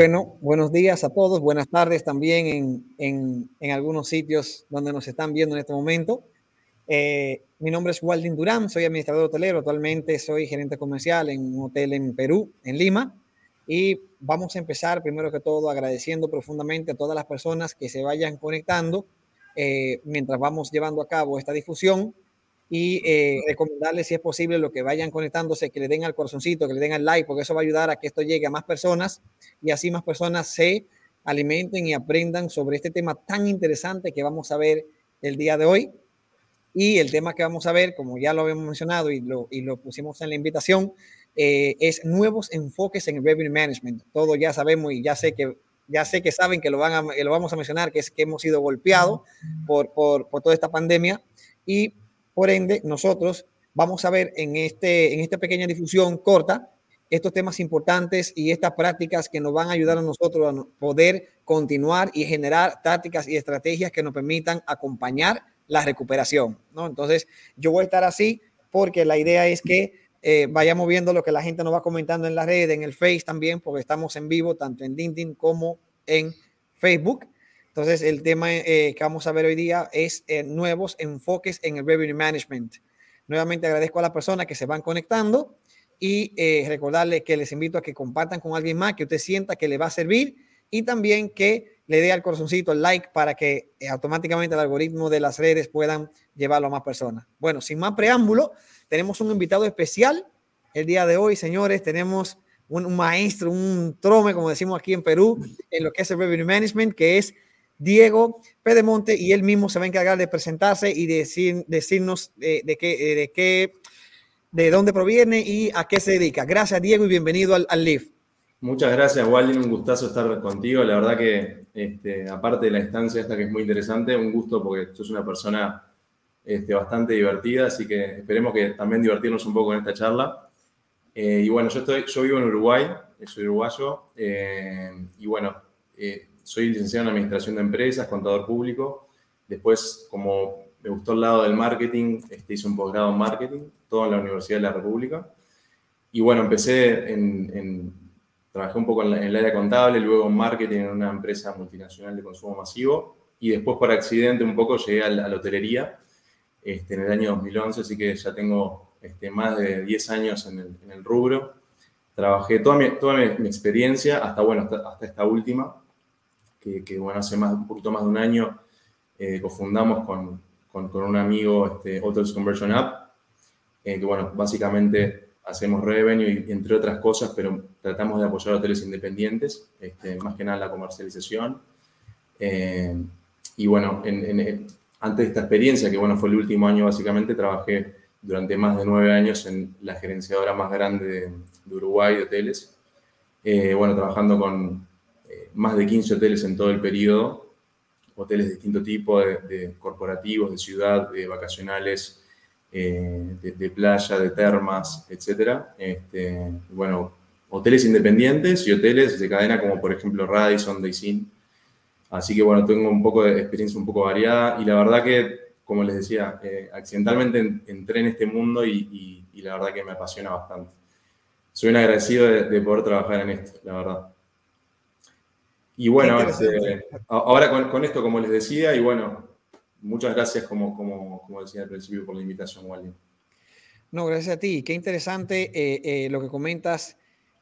Bueno, buenos días a todos, buenas tardes también en, en, algunos sitios donde nos están viendo en este momento. Eh, mi nombre es Waldin Durán, soy administrador hotelero, actualmente soy gerente comercial en un hotel en Perú, en Lima, y vamos a empezar primero que todo agradeciendo profundamente a todas las personas que se vayan conectando eh, mientras vamos llevando a cabo esta difusión y eh, recomendarles si es posible lo que vayan conectándose, que le den al corazoncito, que le den al like, porque eso va a ayudar a que esto llegue a más personas y así más personas se alimenten y aprendan sobre este tema tan interesante que vamos a ver el día de hoy. Y el tema que vamos a ver, como ya lo habíamos mencionado y lo, y lo pusimos en la invitación, eh, es nuevos enfoques en el revenue management. Todo ya sabemos y ya sé que ya sé que saben que lo, van a, lo vamos a mencionar, que es que hemos sido golpeados por, por, por, toda esta pandemia y por ende nosotros vamos a ver en, este, en esta pequeña difusión corta estos temas importantes y estas prácticas que nos van a ayudar a nosotros a poder continuar y generar tácticas y estrategias que nos permitan acompañar la recuperación, ¿no? Entonces, yo voy a estar así porque la idea es que eh, vayamos viendo lo que la gente nos va comentando en la red, en el Face también, porque estamos en vivo tanto en LinkedIn como en Facebook. Entonces, el tema eh, que vamos a ver hoy día es eh, nuevos enfoques en el revenue management. Nuevamente agradezco a las personas que se van conectando y eh, recordarles que les invito a que compartan con alguien más que usted sienta que le va a servir y también que le dé al corazoncito el like para que eh, automáticamente el algoritmo de las redes puedan llevarlo a más personas. Bueno, sin más preámbulo, tenemos un invitado especial el día de hoy, señores. Tenemos un, un maestro, un trome, como decimos aquí en Perú, en lo que es el revenue management, que es Diego Pedemonte, y él mismo se va a encargar de presentarse y decir, decirnos de, de, qué, de qué, de dónde proviene y a qué se dedica. Gracias, Diego, y bienvenido al, al LIF. Muchas gracias, Waldin. Un gustazo estar contigo. La verdad que, este, aparte de la instancia esta que es muy interesante, un gusto porque sos una persona este, bastante divertida, así que esperemos que también divertirnos un poco en esta charla. Eh, y bueno, yo, estoy, yo vivo en Uruguay, soy uruguayo, eh, y bueno, eh, soy licenciado en Administración de Empresas, contador público. Después, como me gustó el lado del marketing, este, hice un posgrado en marketing, todo en la Universidad de la República. Y bueno, empecé en, en Trabajé un poco en, la, en, el área contable, luego en marketing en una empresa multinacional de consumo masivo y después por accidente un poco llegué a la, a la hotelería este, en el año 2011, así que ya tengo este, más de 10 años en el, en el rubro. Trabajé toda mi, toda mi, mi experiencia hasta, bueno, hasta, hasta, esta última, que, que, bueno, hace más, un poquito más de un año eh, cofundamos con, con, con, un amigo este, Hotels Conversion App, eh, que bueno, básicamente hacemos revenue y entre otras cosas, pero tratamos de apoyar a hoteles independientes, este, más que nada la comercialización. Eh, y bueno, en, en, antes de esta experiencia, que bueno, fue el último año básicamente, trabajé durante más de nueve años en la gerenciadora más grande de, de Uruguay de hoteles. Eh, bueno, trabajando con más de 15 hoteles en todo el periodo, hoteles de distinto tipo, de, corporativos, de ciudad, de vacacionales, eh, de, de, playa, de termas, etc. Este, bueno, hoteles independientes y hoteles de cadena como por ejemplo Radisson, Daisin. Así que bueno, tengo un poco de experiencia un poco variada y la verdad que, como les decía, eh, accidentalmente en, entré en este mundo y, la verdad que me apasiona bastante. Soy un agradecido de, de poder trabajar en esto, la verdad. Y bueno, este, ahora con, con, esto, como les decía, y bueno, muchas gracias, como, como, como decía al principio, por la invitación, Wally. No, gracias a ti. Qué interesante eh, eh, lo que comentas,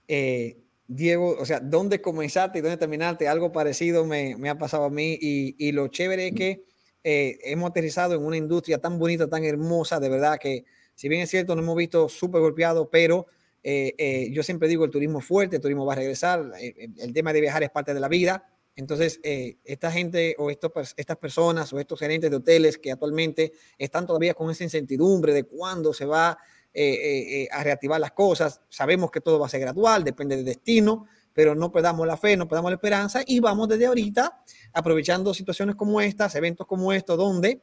eh, Diego. O sea, ¿dónde comenzaste y dónde terminaste? Algo parecido me, me ha pasado a mí y, y lo chévere es que eh, hemos aterrizado en una industria tan bonita, tan hermosa, de verdad que, si bien es cierto, nos hemos visto súper golpeados, pero eh, yo siempre digo, el turismo fuerte, el turismo va a regresar, el, el tema de viajar es parte de la vida. Entonces, eh, esta gente o estas personas o estos gerentes de hoteles que actualmente están todavía con esa incertidumbre de cuándo se va eh, eh, a reactivar las cosas, sabemos que todo va a ser gradual, depende del destino, pero no perdamos la fe, no perdamos la esperanza y vamos desde ahorita aprovechando situaciones como estas, eventos como estos, donde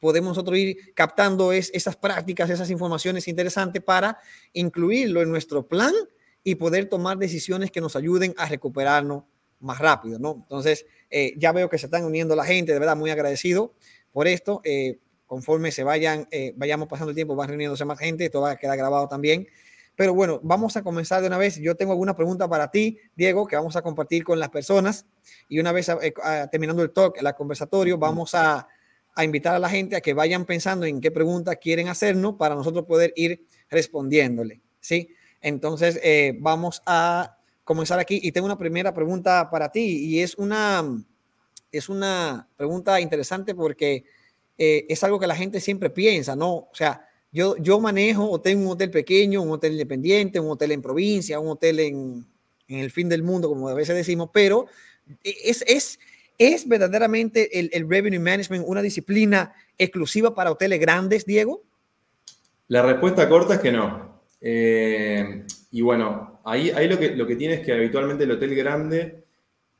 podemos nosotros ir captando es, esas prácticas, esas informaciones interesantes para incluirlo en nuestro plan y poder tomar decisiones que nos ayuden a recuperarnos más rápido, ¿no? Entonces, eh, ya veo que se están uniendo la gente, de verdad, muy agradecido por esto. Eh, conforme se vayan, eh, vayamos pasando el tiempo, van reuniéndose más gente, esto va a quedar grabado también. Pero bueno, vamos a comenzar de una vez. Yo tengo alguna pregunta para ti, Diego, que vamos a compartir con las personas. Y una vez eh, terminando el talk, el conversatorio, vamos a, a, invitar a la gente a que vayan pensando en qué pregunta quieren hacernos para nosotros poder ir respondiéndole. ¿sí? Entonces, eh, vamos a comenzar aquí. Y tengo una primera pregunta para ti y es una, es una pregunta interesante porque eh, es algo que la gente siempre piensa, ¿no? O sea, yo, yo manejo o tengo un hotel pequeño, un hotel independiente, un hotel en provincia, un hotel en, en el fin del mundo, como a veces decimos, pero es, es, es verdaderamente el, revenue management una disciplina exclusiva para hoteles grandes, Diego? La respuesta corta es que no. Eh, y bueno, ahí, ahí lo, que, lo que tiene es que habitualmente el hotel grande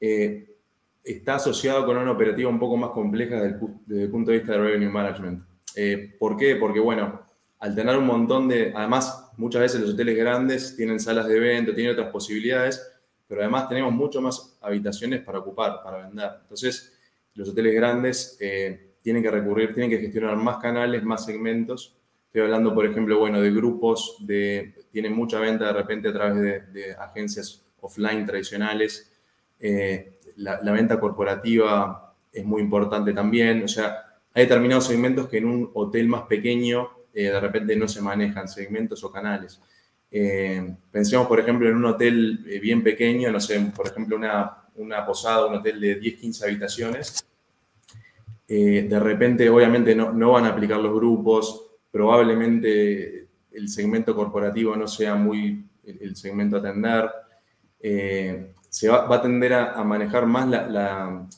eh, está asociado con una operativa un poco más compleja desde el, punto de vista de revenue management. Eh, ¿Por qué? Porque, bueno, al tener un montón de, además, muchas veces los hoteles grandes tienen salas de evento, tienen otras posibilidades, pero además tenemos mucho más habitaciones para ocupar, para vender. Entonces, los hoteles grandes eh, tienen que recurrir, tienen que gestionar más canales, más segmentos. Estoy hablando, por ejemplo, bueno, de grupos, de, tienen mucha venta de repente a través de, agencias offline tradicionales. Eh, la, venta corporativa es muy importante también. O sea, hay determinados segmentos que en un hotel más pequeño eh, de repente no se manejan, segmentos o canales. Eh, pensemos, por ejemplo, en un hotel eh, bien pequeño, no sé, por ejemplo, una, una posada, un hotel de 10, 15 habitaciones. de repente, obviamente, no, no van a aplicar los grupos, probablemente el segmento corporativo no sea muy el, segmento a atender se va, a tender a, manejar más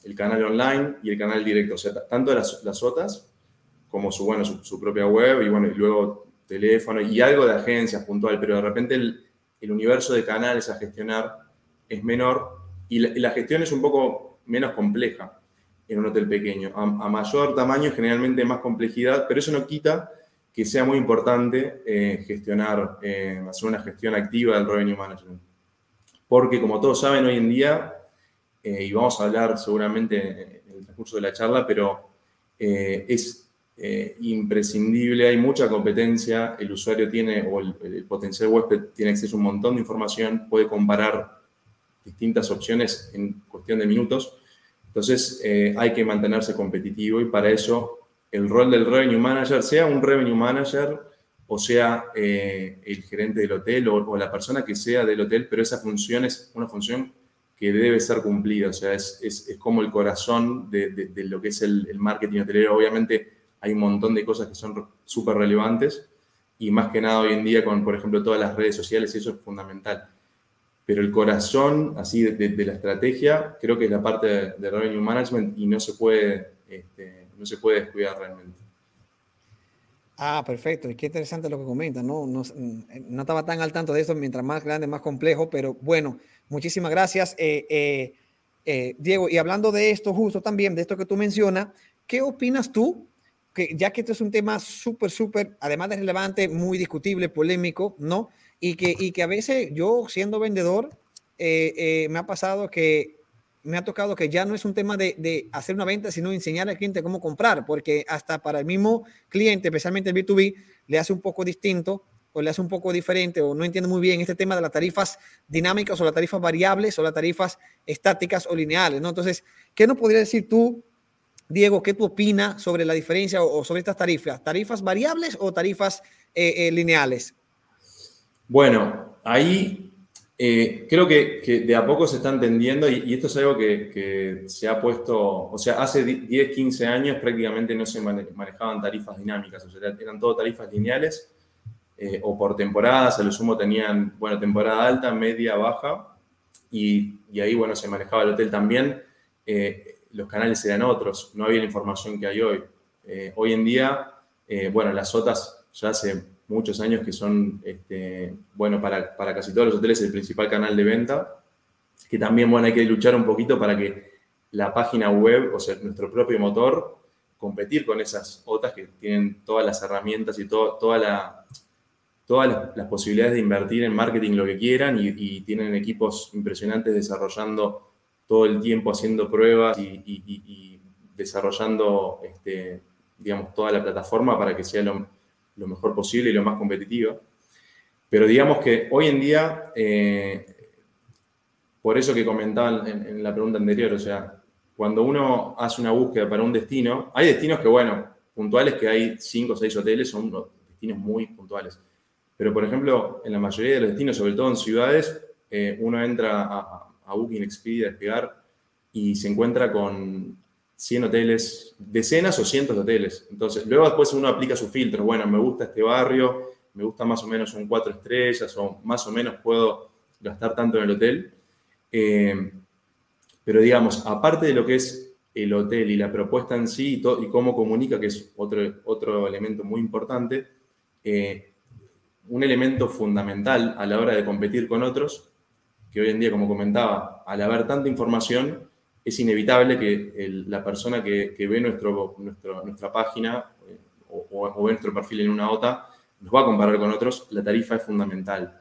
el canal online y el canal directo, o sea, tanto las, las OTAs como su, bueno, su, propia web y, bueno, y luego teléfono y algo de agencias puntual, pero de repente el, universo de canales a gestionar es menor y la, gestión es un poco menos compleja en un hotel pequeño. A, mayor tamaño, generalmente más complejidad, pero eso no quita que sea muy importante eh, gestionar, eh, hacer una gestión activa del revenue management porque como todos saben hoy en día, eh, y vamos a hablar seguramente en el transcurso de la charla, pero es eh, imprescindible, hay mucha competencia, el usuario tiene, o el, potencial huésped tiene acceso a un montón de información, puede comparar distintas opciones en cuestión de minutos. Entonces hay que mantenerse competitivo y para eso el rol del revenue manager, sea un revenue manager, o sea eh, el gerente del hotel o, la persona que sea del hotel, pero esa función es una función que debe ser cumplida, o sea, es, es, como el corazón de, de, lo que es el, el, marketing hotelero. Obviamente hay un montón de cosas que son súper relevantes y más que nada hoy en día con, por ejemplo, todas las redes sociales, eso es fundamental. Pero el corazón, así, de, la estrategia, creo que es la parte de, revenue management y no se puede, este, no se puede descuidar realmente. Ah, perfecto. Qué interesante lo que comenta, ¿no? No, no estaba tan al tanto de esto, mientras más grande, más complejo, pero bueno, muchísimas gracias, eh, eh, eh, Diego. Y hablando de esto, justo también, de esto que tú mencionas, ¿qué opinas tú? Que ya que esto es un tema súper, súper, además de relevante, muy discutible, polémico, ¿no? Y que, y que a veces yo, siendo vendedor, me ha pasado que me ha tocado que ya no es un tema de, hacer una venta, sino enseñar al cliente cómo comprar, porque hasta para el mismo cliente, especialmente el B2B, le hace un poco distinto o le hace un poco diferente o no entiende muy bien este tema de las tarifas dinámicas o las tarifas variables o las tarifas estáticas o lineales, ¿no? Entonces, ¿qué nos podrías decir tú, Diego, qué tú opinas sobre la diferencia o, sobre estas tarifas? ¿Tarifas variables o tarifas eh, eh, lineales? Bueno, ahí eh, creo que, de a poco se está entendiendo y, esto es algo que, se ha puesto, o sea, hace 10, 15 años prácticamente no se manejaban tarifas dinámicas, o sea, eran todo tarifas lineales o por temporadas, a lo sumo tenían, bueno, temporada alta, media, baja y, ahí, bueno, se manejaba el hotel también. Los canales eran otros, no había la información que hay hoy. hoy en día, bueno, las OTAs ya se muchos años que son, este, bueno, para, para, casi todos los hoteles el principal canal de venta, que también, bueno, hay que luchar un poquito para que la página web, o sea, nuestro propio motor, competir con esas otras que tienen todas las herramientas y todo, toda la, todas las, posibilidades de invertir en marketing lo que quieran y, tienen equipos impresionantes desarrollando todo el tiempo, haciendo pruebas y, desarrollando, este, digamos, toda la plataforma para que sea lo, mejor posible y lo más competitiva. Pero digamos que hoy en día, eh, por eso que comentaban en, la pregunta anterior, o sea, cuando uno hace una búsqueda para un destino, hay destinos que, bueno, puntuales que hay cinco o seis hoteles, son destinos muy puntuales. Pero, por ejemplo, en la mayoría de los destinos, sobre todo en ciudades, eh, uno entra a, a Booking Expedia, Despegar, y se encuentra con 100 hoteles, decenas o cientos de hoteles. Entonces, luego después uno aplica su filtro. Bueno, me gusta este barrio, me gusta más o menos un cuatro estrellas o más o menos puedo gastar tanto en el hotel. Eh, pero digamos, aparte de lo que es el hotel y la propuesta en sí y, cómo comunica, que es otro, otro elemento muy importante, eh, un elemento fundamental a la hora de competir con otros, que hoy en día, como comentaba, al haber tanta información, es inevitable que la persona que, ve nuestro, nuestra página eh, o, ve nuestro perfil en una OTA nos va a comparar con otros, la tarifa es fundamental.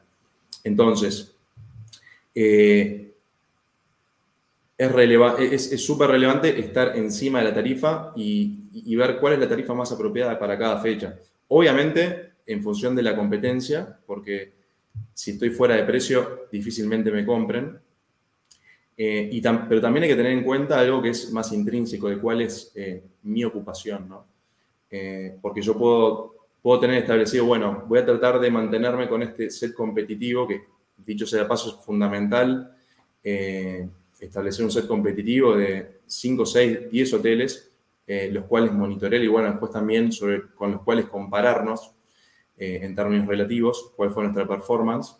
Entonces, eh, es súper relevante estar encima de la tarifa y, ver cuál es la tarifa más apropiada para cada fecha. Obviamente, en función de la competencia, porque si estoy fuera de precio, difícilmente me compren. Eh, y pero también hay que tener en cuenta algo que es más intrínseco, de cuál es eh, mi ocupación, ¿no? Eh, porque yo puedo, puedo tener establecido, bueno, voy a tratar de mantenerme con este set competitivo, que dicho sea de paso es fundamental, establecer un set competitivo de 5, 6, 10 hoteles, los cuales monitorear y bueno, después también con los cuales compararnos en términos relativos, cuál fue nuestra performance.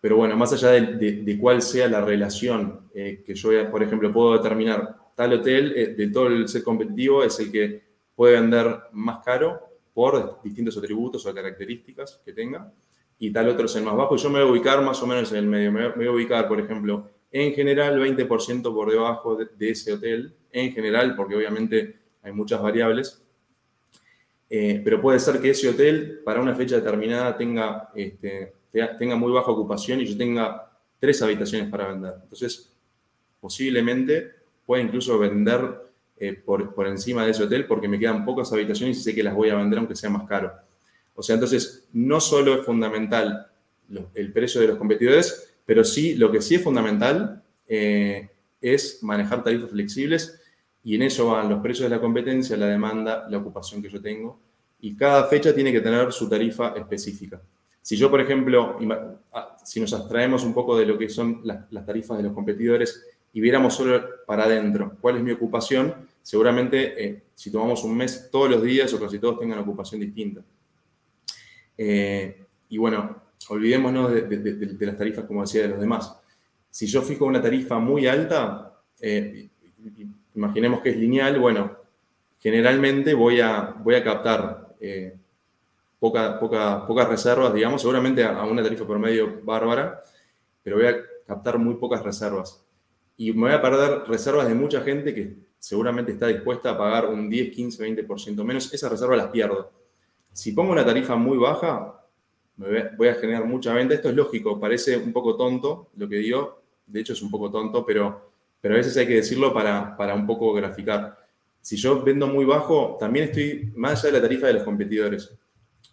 Pero bueno, más allá de, cuál sea la relación eh, que yo, por ejemplo, puedo determinar, tal hotel eh, de todo el set competitivo es el que puede vender más caro por distintos atributos o características que tenga, y tal otro es el más bajo. Yo me voy a ubicar más o menos en el medio. Me, voy a ubicar, por ejemplo, en general 20% por debajo de, ese hotel, en general, porque obviamente hay muchas variables. Eh, pero puede ser que ese hotel para una fecha determinada tenga este, tenga muy baja ocupación y yo tenga tres habitaciones para vender. Entonces, posiblemente pueda incluso vender eh, por, por, encima de ese hotel porque me quedan pocas habitaciones y sé que las voy a vender aunque sea más caro. O sea, entonces, no solo es fundamental el precio de los competidores, pero sí, lo que sí es fundamental eh, es manejar tarifas flexibles y en eso van los precios de la competencia, la demanda, la ocupación que yo tengo y cada fecha tiene que tener su tarifa específica. Si yo, por ejemplo, ah, si nos abstraemos un poco de lo que son las, tarifas de los competidores y viéramos solo para adentro cuál es mi ocupación, seguramente eh, si tomamos un mes todos los días o casi todos tengan ocupación distinta. Eh, y bueno, olvidémonos de, las tarifas, como decía, de los demás. Si yo fijo una tarifa muy alta, eh, imaginemos que es lineal, bueno, generalmente voy a, voy a captar poca, poca, pocas reservas, digamos, seguramente a, una tarifa promedio bárbara, pero voy a captar muy pocas reservas. Y me voy a perder reservas de mucha gente que seguramente está dispuesta a pagar un 10, 15, 20% menos. Esas reservas las pierdo. Si pongo una tarifa muy baja, voy a generar mucha venta. Esto es lógico, parece un poco tonto lo que digo. De hecho, es un poco tonto, pero, pero a veces hay que decirlo para, para un poco graficar. Si yo vendo muy bajo, también estoy más allá de la tarifa de los competidores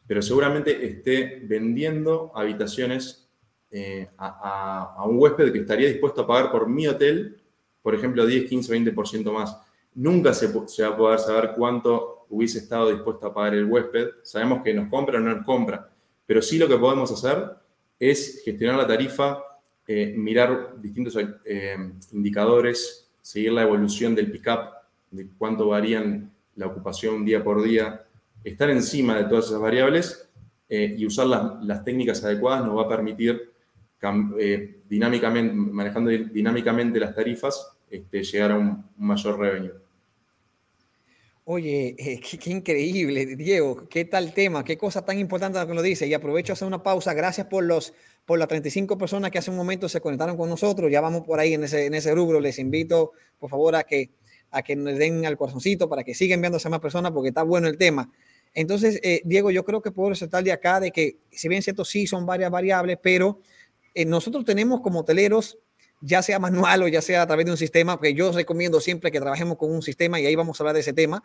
pero seguramente esté vendiendo habitaciones eh, a, un huésped que estaría dispuesto a pagar por mi hotel, por ejemplo, 10, 15, 20% más. Nunca se, va a poder saber cuánto hubiese estado dispuesto a pagar el huésped. Sabemos que nos compra o no nos compra, pero sí lo que podemos hacer es gestionar la tarifa, eh, mirar distintos eh, indicadores, seguir la evolución del pick-up, de cuánto varían la ocupación día por día, estar encima de todas esas variables eh, y usar las, técnicas adecuadas nos va a permitir dinámicamente, manejando dinámicamente las tarifas, este, llegar a un, mayor revenue. Oye, qué, increíble, Diego, qué tal tema, qué cosa tan importante lo que dice. Y aprovecho a hacer una pausa. Gracias por los por las 35 personas que hace un momento se conectaron con nosotros. Ya vamos por ahí en ese, en ese rubro. Les invito, por favor, a que, a que nos den al corazoncito para que sigan viéndose más personas porque está bueno el tema. Entonces, eh, Diego, yo creo que puedo resaltar de acá de que, si bien cierto, sí son varias variables, pero eh, nosotros tenemos como hoteleros, ya sea manual o ya sea a través de un sistema, porque yo recomiendo siempre que trabajemos con un sistema y ahí vamos a hablar de ese tema,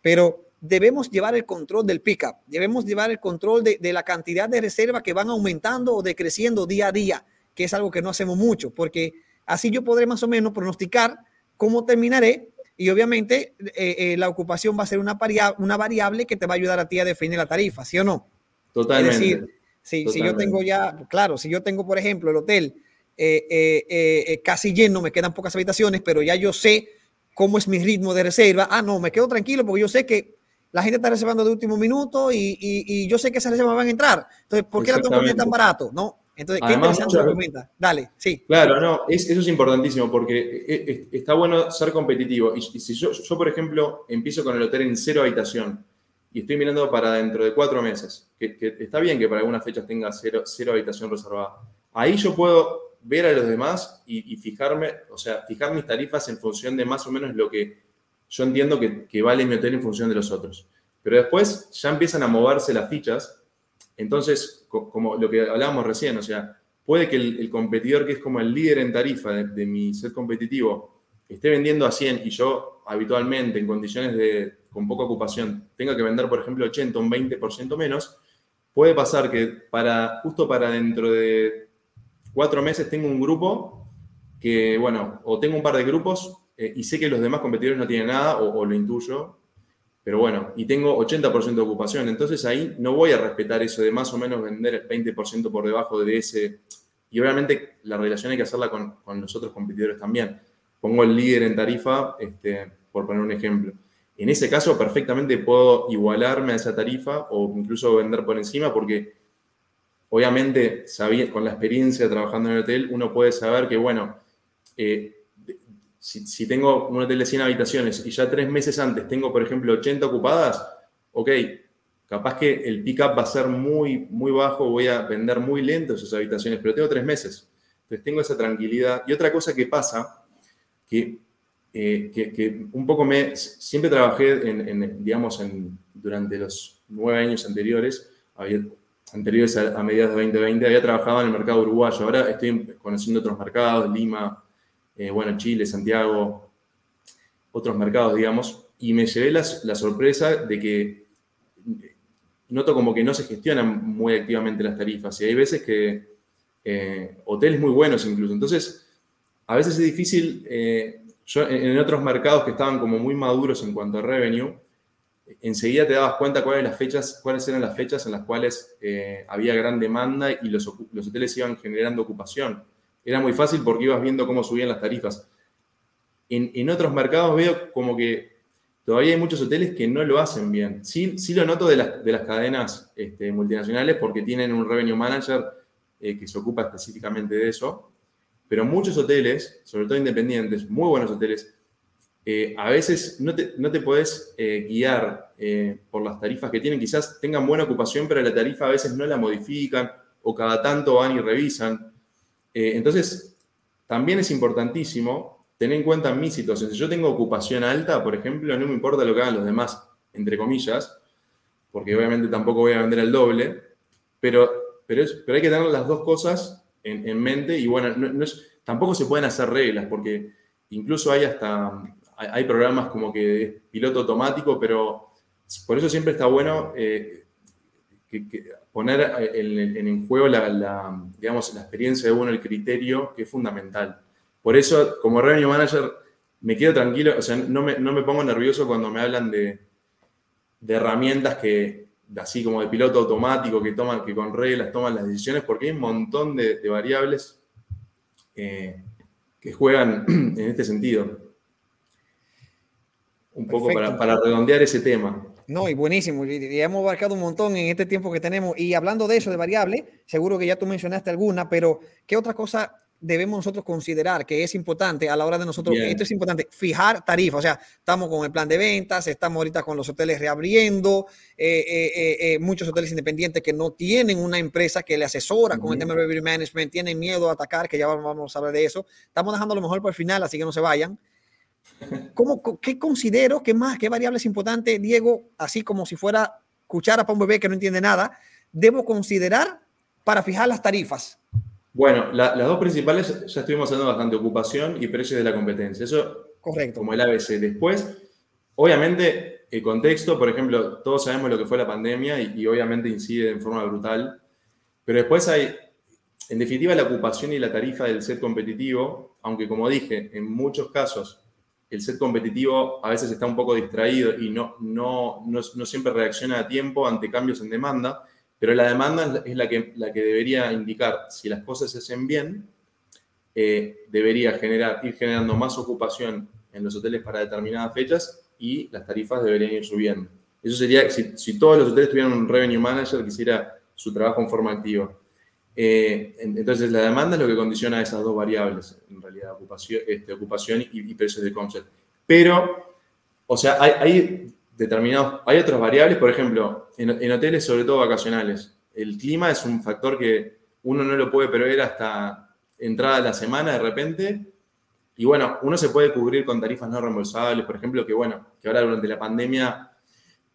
pero debemos llevar el control del pickup, debemos llevar el control de, de la cantidad de reservas que van aumentando o decreciendo día a día, que es algo que no hacemos mucho, porque así yo podré más o menos pronosticar cómo terminaré y obviamente eh, eh, la ocupación va a ser una, una variable que te va a ayudar a ti a definir la tarifa, ¿sí o no? Totalmente. Es decir, si, si yo tengo ya, claro, si yo tengo, por ejemplo, el hotel eh, casi lleno, me quedan pocas habitaciones, pero ya yo sé cómo es mi ritmo de reserva, ah, no, me quedo tranquilo porque yo sé que la gente está reservando de último minuto y, y, yo sé que esas reservas van a entrar. Entonces, ¿por qué la tengo tan barato? ¿No? Entonces, qué interesante lo Dale, sí. Claro, no, eso es importantísimo porque eh, eh, está bueno ser competitivo. Y, si yo, yo, por ejemplo, empiezo con el hotel en cero habitación y estoy mirando para dentro de cuatro meses, que, está bien que para algunas fechas tenga cero, cero, habitación reservada, ahí yo puedo ver a los demás y, fijarme, o sea, fijar mis tarifas en función de más o menos lo que yo entiendo que, que vale mi hotel en función de los otros. Pero después ya empiezan a moverse las fichas entonces, como lo que hablábamos recién, o sea, puede que el, competidor que es como el líder en tarifa de, mi set competitivo esté vendiendo a 100 y yo habitualmente en condiciones de con poca ocupación tenga que vender, por ejemplo, 80 o un 20% menos, puede pasar que para justo para dentro de cuatro meses tengo un grupo que, bueno, o tengo un par de grupos eh, y sé que los demás competidores no tienen nada o, lo intuyo pero bueno, y tengo 80% de ocupación, entonces ahí no voy a respetar eso de más o menos vender 20% por debajo de ese. Y obviamente la relación hay que hacerla con, con los otros competidores también. Pongo el líder en tarifa, este, por poner un ejemplo. En ese caso, perfectamente puedo igualarme a esa tarifa o incluso vender por encima, porque obviamente, con la experiencia trabajando en el hotel, uno puede saber que, bueno, eh, si, tengo un hotel de 100 habitaciones y ya tres meses antes tengo, por ejemplo, 80 ocupadas, ok, capaz que el pick-up va a ser muy, muy bajo, voy a vender muy lento esas habitaciones, pero tengo tres meses. Entonces tengo esa tranquilidad. Y otra cosa que pasa, que, eh, que, un poco me, siempre trabajé, en, digamos, en, durante los nueve años anteriores, anteriores a, a mediados de 2020, había trabajado en el mercado uruguayo. Ahora estoy conociendo otros mercados, Lima, eh, bueno, Chile, Santiago, otros mercados, digamos, y me llevé la, sorpresa de que noto como que no se gestionan muy activamente las tarifas. Y hay veces que eh, hoteles muy buenos incluso. Entonces, a veces es difícil, eh, yo en otros mercados que estaban como muy maduros en cuanto a revenue, enseguida te dabas cuenta cuáles, las fechas, cuáles eran las fechas en las cuales había gran demanda y los hoteles iban generando ocupación era muy fácil porque ibas viendo cómo subían las tarifas. En, otros mercados veo como que todavía hay muchos hoteles que no lo hacen bien. Sí, sí lo noto de las, de las cadenas este, multinacionales porque tienen un revenue manager eh, que se ocupa específicamente de eso, pero muchos hoteles, sobre todo independientes, muy buenos hoteles, eh, a veces no te, no te podés eh, guiar por las tarifas que tienen. Quizás tengan buena ocupación, pero la tarifa a veces no la modifican o cada tanto van y revisan. Eh, entonces, también es importantísimo tener en cuenta mi situación. Si yo tengo ocupación alta, por ejemplo, no me importa lo que hagan los demás, entre comillas, porque obviamente tampoco voy a vender el doble, pero, pero, hay que tener las dos cosas en, mente y bueno, tampoco se pueden hacer reglas, porque incluso hay hasta, hay, programas como que es piloto automático, pero por eso siempre está bueno eh, que, poner eh, en, juego la, digamos, la experiencia de uno, el criterio, que es fundamental. Por eso, como revenue manager, me quedo tranquilo, o sea, no me, no me pongo nervioso cuando me hablan de, de, herramientas que, así como de piloto automático, que toman, que con reglas toman las decisiones, porque hay un montón de, variables eh, que juegan en este sentido. Un poco para, para redondear ese tema. No, y buenísimo. Y, hemos abarcado un montón en este tiempo que tenemos. Y hablando de eso, de variable, seguro que ya tú mencionaste alguna, pero ¿qué otra cosa debemos nosotros considerar que es importante a la hora de nosotros? Esto es importante, fijar tarifas. O sea, estamos con el plan de ventas, estamos ahorita con los hoteles reabriendo, eh, eh, eh, muchos hoteles independientes que no tienen una empresa que le asesora con el tema de revenue management, tienen miedo a atacar, que ya vamos a hablar de eso. Estamos dejando lo mejor para el final, así que no se vayan. ¿Cómo, ¿Qué considero? ¿Qué más? ¿Qué variable es importante, Diego? Así como si fuera cuchara para un bebé que no entiende nada, debo considerar para fijar las tarifas. Bueno, las dos principales ya estuvimos hablando bastante, ocupación y precios de la competencia. Eso Correcto. como el ABC. Después, obviamente, el contexto, por ejemplo, todos sabemos lo que fue la pandemia y, obviamente incide en forma brutal, pero después hay, en definitiva, la ocupación y la tarifa del set competitivo, aunque como dije, en muchos casos el set competitivo a veces está un poco distraído y no, no, no, siempre reacciona a tiempo ante cambios en demanda, pero la demanda es la que, la que debería indicar si las cosas se hacen bien, eh, debería generar, ir generando más ocupación en los hoteles para determinadas fechas y las tarifas deberían ir subiendo. Eso sería si, todos los hoteles tuvieran un revenue manager que hiciera su trabajo en forma activa. Eh, entonces, la demanda es lo que condiciona esas dos variables, en realidad, ocupación, este, ocupación y, precios de concept. Pero, o sea, hay, determinados, hay otras variables, por ejemplo, en, hoteles, sobre todo vacacionales. El clima es un factor que uno no lo puede prever hasta entrada de la semana de repente y bueno, uno se puede cubrir con tarifas no reembolsables, por ejemplo, que bueno, que ahora durante la pandemia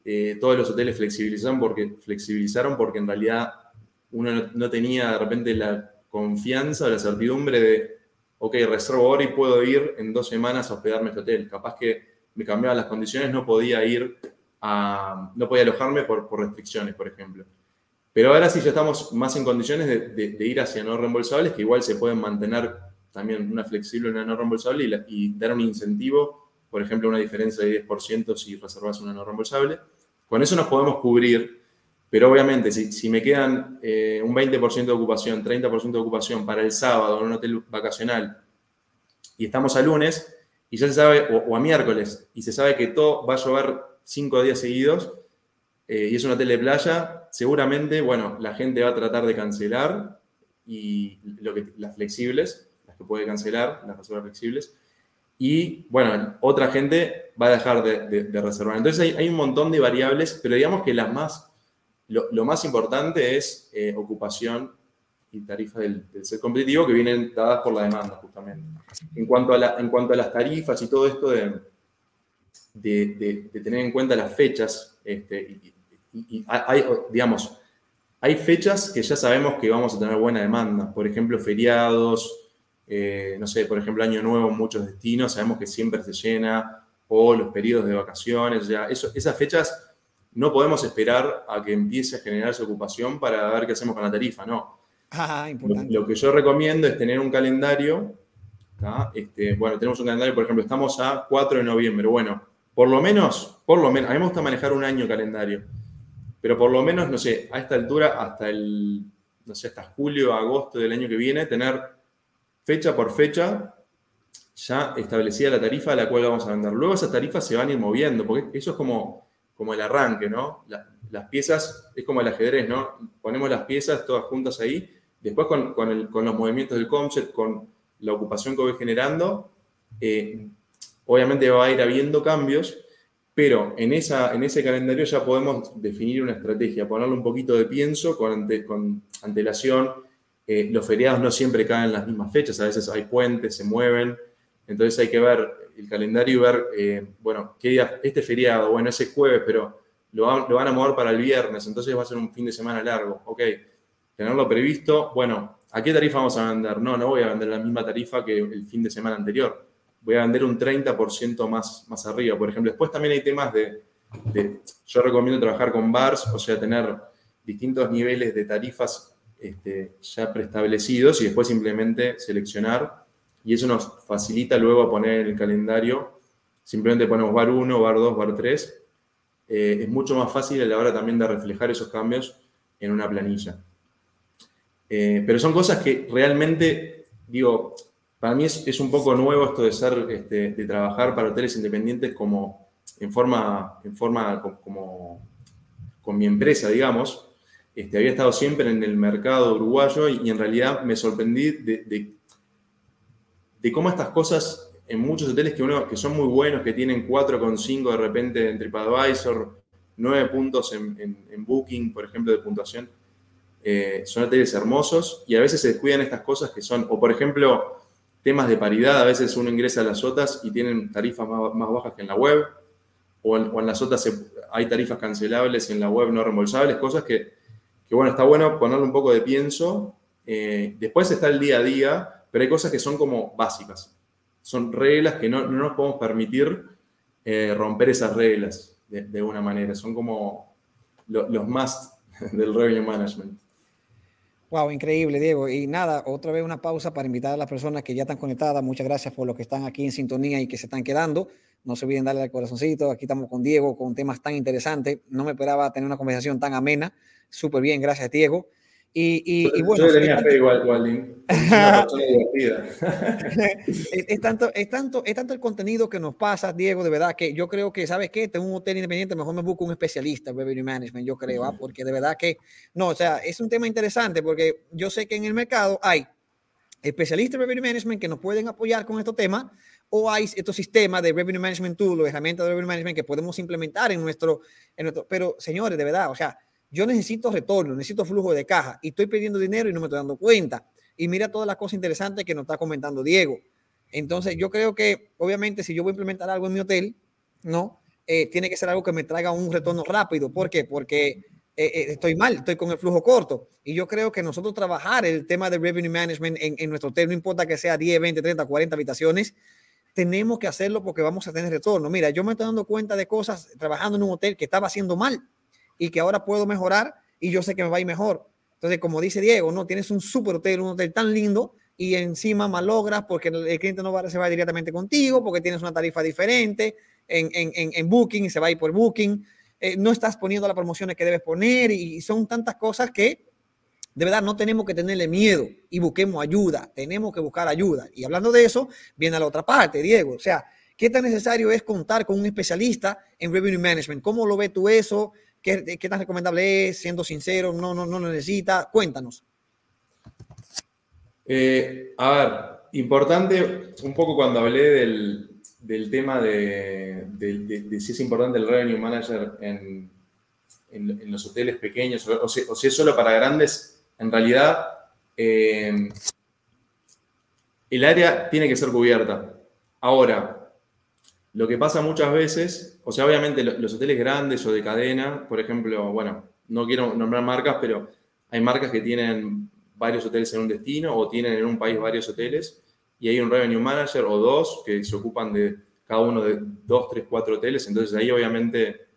eh, todos los hoteles flexibilizaron porque en realidad uno no, tenía de repente la confianza o la certidumbre de, ok, reservo ahora y puedo ir en dos semanas a hospedarme este hotel. Capaz que me cambiaban las condiciones, no podía ir no podía alojarme por, restricciones, por ejemplo. Pero ahora sí ya estamos más en condiciones de, de ir hacia no reembolsables, que igual se pueden mantener también una flexible, una no reembolsable y, dar un incentivo, por ejemplo, una diferencia de 10% si reservas una no reembolsable. Con eso nos podemos cubrir, pero obviamente si, me quedan eh, un 20% de ocupación, 30% de ocupación para el sábado en un hotel vacacional y estamos a lunes y ya se sabe, o, a miércoles, y se sabe que todo va a llover cinco días seguidos eh, y es un hotel de playa, seguramente, bueno, la gente va a tratar de cancelar y las flexibles que puede cancelar, las reservas flexibles. Y bueno, otra gente va a dejar de, reservar. Entonces hay, un montón de variables, pero digamos que las más, lo, más importante es eh, ocupación y tarifa del, ser competitivo que vienen dadas por la demanda, justamente. En cuanto a, en cuanto a las tarifas y todo esto de, de, tener en cuenta las fechas, este, y, hay, digamos, hay fechas que ya sabemos que vamos a tener buena demanda, por ejemplo, feriados, eh, no sé, por ejemplo, Año Nuevo en muchos destinos, sabemos que siempre se llena, o los periodos de vacaciones, ya eso, esas fechas no podemos esperar a que empiece a generarse ocupación para ver qué hacemos con la tarifa, no. Ah, lo, que yo recomiendo es tener un calendario, este, bueno, tenemos un calendario, por ejemplo, estamos a 4 de noviembre, bueno, por lo menos, por lo menos, a mí me gusta manejar un año calendario, pero por lo menos, no sé, a esta altura, hasta el, no sé, hasta julio, agosto del año que viene, tener fecha por fecha, ya establecida la tarifa a la cual vamos a vender. Luego esas tarifas se van a ir moviendo, porque eso es como, como el arranque, ¿no? las piezas, es como el ajedrez, ¿no? Ponemos las piezas todas juntas ahí, después con, los movimientos del concept, con la ocupación que voy generando, eh, obviamente va a ir habiendo cambios, pero en, esa, en ese calendario ya podemos definir una estrategia, ponerle un poquito de pienso con, con antelación, eh, los feriados no siempre caen en las mismas fechas, a veces hay puentes, se mueven, entonces hay que ver el calendario y ver, eh, bueno, qué día, este feriado, bueno, ese jueves, pero lo, van a mover para el viernes, entonces va a ser un fin de semana largo, ok, tenerlo previsto, bueno, ¿a qué tarifa vamos a vender? No, no voy a vender la misma tarifa que el fin de semana anterior, voy a vender un 30% más, más arriba, por ejemplo. Después también hay temas de, de, yo recomiendo trabajar con bars, o sea, tener distintos niveles de tarifas este, ya preestablecidos y después simplemente seleccionar y eso nos facilita luego poner en el calendario, simplemente ponemos bar 1, bar 2, bar 3, eh, es mucho más fácil a la hora también de reflejar esos cambios en una planilla. Eh, pero son cosas que realmente, digo, para mí es, un poco nuevo esto de ser, este, de trabajar para hoteles independientes como en forma, en forma como con mi empresa, digamos, este, había estado siempre en el mercado uruguayo y, en realidad me sorprendí de, de, cómo estas cosas en muchos hoteles que, son muy buenos, que tienen 4,5 de repente en TripAdvisor, 9 puntos en, Booking, por ejemplo, de puntuación, eh, son hoteles hermosos y a veces se descuidan estas cosas que son, o por ejemplo, temas de paridad, a veces uno ingresa a las OTAs y tienen tarifas más, bajas que en la web, o en, las OTAs hay tarifas cancelables en la web no reembolsables, cosas que que bueno, está bueno ponerle un poco de pienso. Eh, después está el día a día, pero hay cosas que son como básicas. Son reglas que no, nos podemos permitir eh, romper esas reglas. de, de una manera. Son como los más del revenue management. Wow, increíble, Diego. Y nada, otra vez una pausa para invitar a las personas que ya están conectadas. Muchas gracias por los que están aquí en sintonía y que se están quedando. No se olviden darle al corazoncito. Aquí estamos con Diego con temas tan interesantes. No me esperaba tener una conversación tan amena. Súper bien, gracias, Diego. Y, y, bueno, yo tenía fe igual, igual es, tanto, es, tanto, es tanto el contenido que nos pasa, Diego, de verdad que yo creo que, ¿sabes qué? Tengo un hotel independiente, mejor me busco un especialista en revenue management, yo creo, ¿ah? porque de verdad que, no, o sea, es un tema interesante porque yo sé que en el mercado hay especialistas en revenue management que nos pueden apoyar con estos temas o hay estos sistemas de revenue management tool o herramientas de revenue management que podemos implementar en nuestro, en nuestro, pero señores, de verdad, o sea, yo necesito retorno, necesito flujo de caja y estoy pidiendo dinero y no me estoy dando cuenta. Y mira todas las cosas interesantes que nos está comentando Diego. Entonces, yo creo que, obviamente, si yo voy a implementar algo en mi hotel, ¿no? Eh, tiene que ser algo que me traiga un retorno rápido. ¿Por qué? Porque eh, eh, estoy mal, estoy con el flujo corto. Y yo creo que nosotros trabajar el tema de revenue management en, en nuestro hotel, no importa que sea 10, 20, 30, 40 habitaciones, tenemos que hacerlo porque vamos a tener retorno. Mira, yo me estoy dando cuenta de cosas trabajando en un hotel que estaba haciendo mal y que ahora puedo mejorar y yo sé que me va a ir mejor. Entonces, como dice Diego, no tienes un super hotel, un hotel tan lindo y encima malogras porque el cliente no va a va directamente contigo, porque tienes una tarifa diferente en, en, en Booking y se va a ir por Booking. Eh, no estás poniendo las promociones que debes poner y son tantas cosas que de verdad no tenemos que tenerle miedo y busquemos ayuda, tenemos que buscar ayuda. Y hablando de eso, viene a la otra parte, Diego. O sea, ¿qué tan necesario es contar con un especialista en revenue management? ¿Cómo lo ves tú eso? ¿Qué, tan recomendable es? Siendo sincero, no, no, no necesita. Cuéntanos. Eh, a ver, importante, un poco cuando hablé del, tema de, si es importante el revenue manager en, los hoteles pequeños o, si, es solo para grandes, en realidad eh, el área tiene que ser cubierta. Ahora, lo que pasa muchas veces, o sea, obviamente los hoteles grandes o de cadena, por ejemplo, bueno, no quiero nombrar marcas, pero hay marcas que tienen varios hoteles en un destino o tienen en un país varios hoteles y hay un revenue manager o dos que se ocupan de cada uno de dos, tres, cuatro hoteles. Entonces ahí obviamente,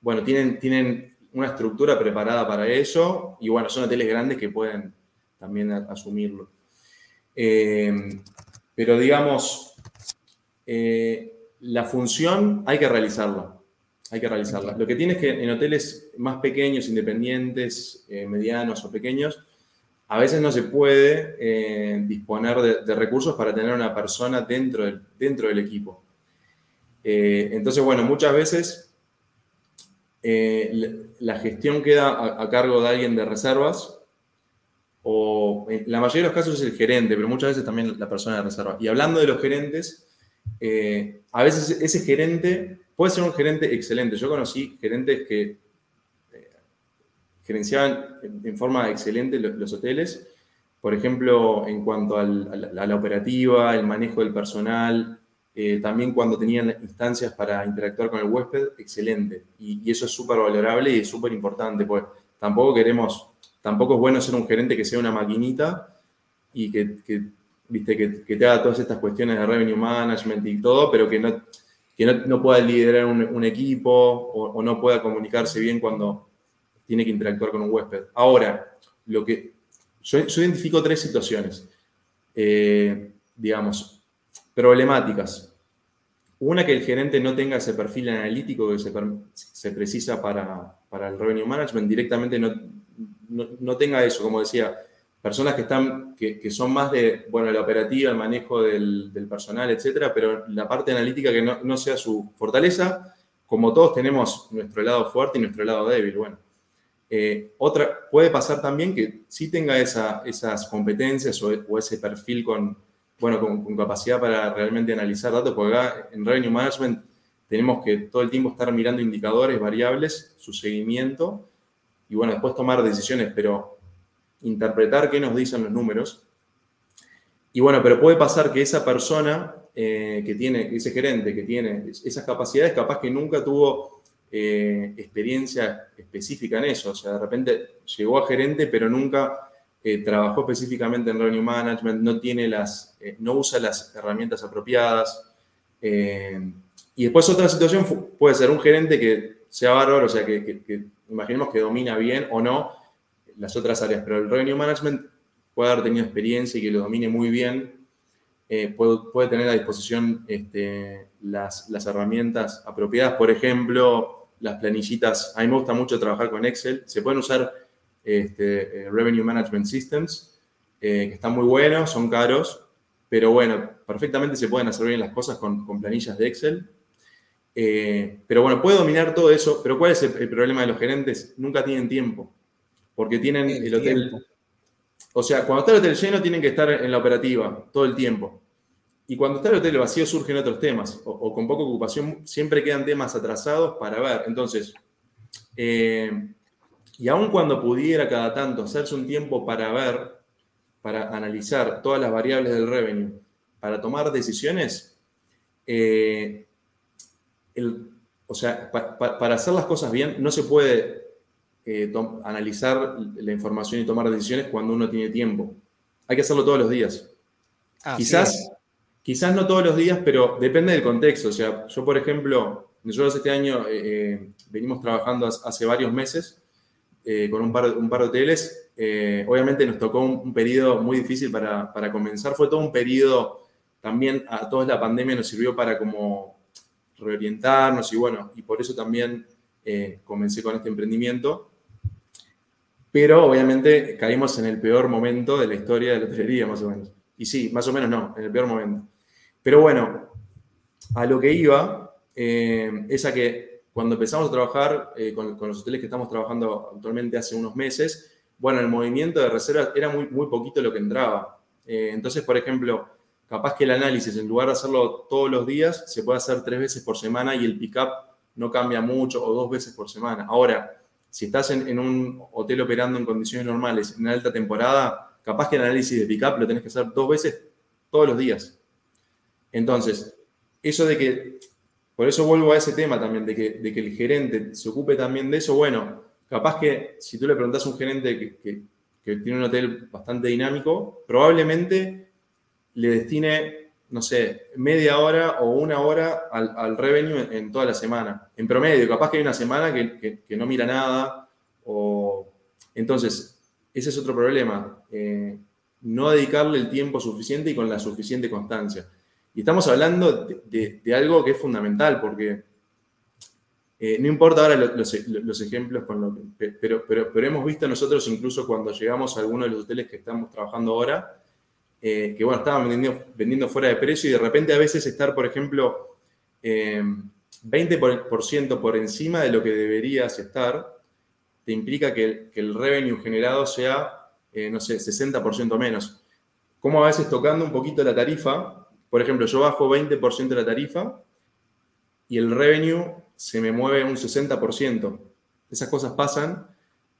bueno, tienen, tienen una estructura preparada para eso y bueno, son hoteles grandes que pueden también asumirlo. Eh, pero digamos, eh, la función hay que realizarla. Hay que realizarla. Lo que tiene es que en hoteles más pequeños, independientes, eh, medianos o pequeños, a veces no se puede eh, disponer de, recursos para tener una persona dentro del, dentro del equipo. entonces, bueno, muchas veces la gestión queda a, cargo de alguien de reservas o en la mayoría de los casos es el gerente, pero muchas veces también la persona de reserva. Y hablando de los gerentes, eh, a veces ese gerente puede ser un gerente excelente. Yo conocí gerentes que eh, gerenciaban en, forma excelente los, hoteles, por ejemplo, en cuanto a la, operativa, el manejo del personal, eh, también cuando tenían instancias para interactuar con el huésped, excelente. Y, eso es súper valorable y es súper importante, pues tampoco queremos, tampoco es bueno ser un gerente que sea una maquinita y que viste, que, te haga todas estas cuestiones de revenue management y todo, pero que no, que no, pueda liderar un, equipo o, no pueda comunicarse bien cuando tiene que interactuar con un huésped. Ahora, lo que yo, identifico tres situaciones, eh, digamos, problemáticas. Una, que el gerente no tenga ese perfil analítico que se, precisa para, para, el revenue management, directamente no, no tenga eso, como decía, personas que, están, que, son más de, bueno, la operativa, el manejo del, personal, etcétera, pero la parte analítica que no, sea su fortaleza, como todos tenemos nuestro lado fuerte y nuestro lado débil, bueno. Eh, otra, puede pasar también que sí tenga esas competencias o, ese perfil con, bueno, con, capacidad para realmente analizar datos, porque acá en Revenue Management tenemos que todo el tiempo estar mirando indicadores, variables, su seguimiento, y bueno, después tomar decisiones, pero interpretar qué nos dicen los números. Y bueno, pero puede pasar que esa persona eh, que tiene, ese gerente que tiene esas capacidades, capaz que nunca tuvo eh, experiencia específica en eso. O sea, de repente llegó a gerente, pero nunca eh, trabajó específicamente en revenue management, no, tiene las, no usa las herramientas apropiadas. Y después otra situación puede ser un gerente que sea bárbaro, o sea, que, imaginemos que domina bien o no las otras áreas, pero el revenue management puede haber tenido experiencia y que lo domine muy bien, eh, puede, tener a disposición este, las, las, herramientas apropiadas, por ejemplo, las planillitas, a mí me gusta mucho trabajar con Excel, se pueden usar este, eh, Revenue Management Systems, eh, que están muy buenos, son caros, pero bueno, perfectamente se pueden hacer bien las cosas con, con planillas de Excel. pero bueno, puede dominar todo eso, pero ¿cuál es el, problema de los gerentes? Nunca tienen tiempo, porque tienen el, hotel... O sea, cuando está el hotel lleno tienen que estar en la operativa todo el tiempo. Y cuando está el hotel vacío surgen otros temas, o, con poca ocupación siempre quedan temas atrasados para ver. Entonces, eh, y aun cuando pudiera cada tanto hacerse un tiempo para ver, para analizar todas las variables del revenue, para tomar decisiones, eh, o sea, para hacer las cosas bien no se puede eh, analizar la información y tomar decisiones cuando uno tiene tiempo. Hay que hacerlo todos los días. quizás, quizás no todos los días, pero depende del contexto. O sea, yo, por ejemplo, nosotros este año eh, eh, venimos trabajando hace varios meses con un par, un par, de hoteles. obviamente nos tocó un, periodo muy difícil para, para, comenzar. Fue todo un periodo, también a toda la pandemia nos sirvió para como reorientarnos y bueno, y por eso también comencé con este emprendimiento pero obviamente caímos en el peor momento de la historia de la hotelería, más o menos. Y sí, más o menos no, en el peor momento. Pero bueno, a lo que iba eh, es a que cuando empezamos a trabajar eh, con, los hoteles que estamos trabajando actualmente hace unos meses, bueno, el movimiento de reservas era muy, muy poquito lo que entraba. Eh, entonces, por ejemplo, capaz que el análisis, en lugar de hacerlo todos los días, se puede hacer tres veces por semana y el pick-up no cambia mucho o dos veces por semana. Ahora, si estás en, un hotel operando en condiciones normales, en alta temporada, capaz que el análisis de pickup lo tenés que hacer dos veces todos los días. Entonces, eso de que, por eso vuelvo a ese tema también, de que, el gerente se ocupe también de eso, bueno, capaz que si tú le preguntas a un gerente que, que tiene un hotel bastante dinámico, probablemente le destine no sé, media hora o una hora al, revenue en, toda la semana. En promedio, capaz que hay una semana que, no mira nada. O... Entonces, ese es otro problema. Eh, no dedicarle el tiempo suficiente y con la suficiente constancia. Y estamos hablando de, algo que es fundamental, porque eh, no importa ahora los, ejemplos, con lo pero, pero, pero hemos visto nosotros incluso cuando llegamos a alguno de los hoteles que estamos trabajando ahora, eh, que bueno, estaban vendiendo, fuera de precio y de repente a veces estar, por ejemplo, 20% eh, por encima de lo que deberías estar, te implica que el, revenue generado sea, eh, no sé, 60% menos. Como a veces tocando un poquito la tarifa, por ejemplo, yo bajo 20% de la tarifa y el revenue se me mueve un 60%. Esas cosas pasan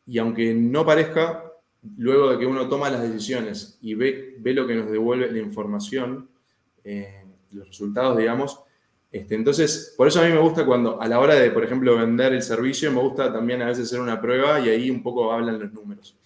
y aunque no parezca, luego de que uno toma las decisiones y ve, ve lo que nos devuelve la información, eh, los resultados, digamos, este, entonces, por eso a mí me gusta cuando, a la hora de, por ejemplo, vender el servicio, me gusta también a veces hacer una prueba y ahí un poco hablan los números.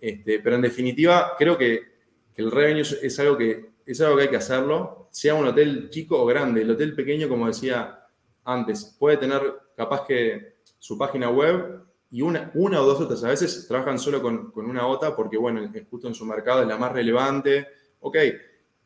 Este, pero en definitiva, creo que, el revenue es algo, que, es algo que hay que hacerlo, sea un hotel chico o grande. El hotel pequeño, como decía antes, puede tener capaz que su página web y una, una o dos otras. A veces trabajan solo con, una OTA porque, bueno, justo en su mercado es la más relevante. Ok,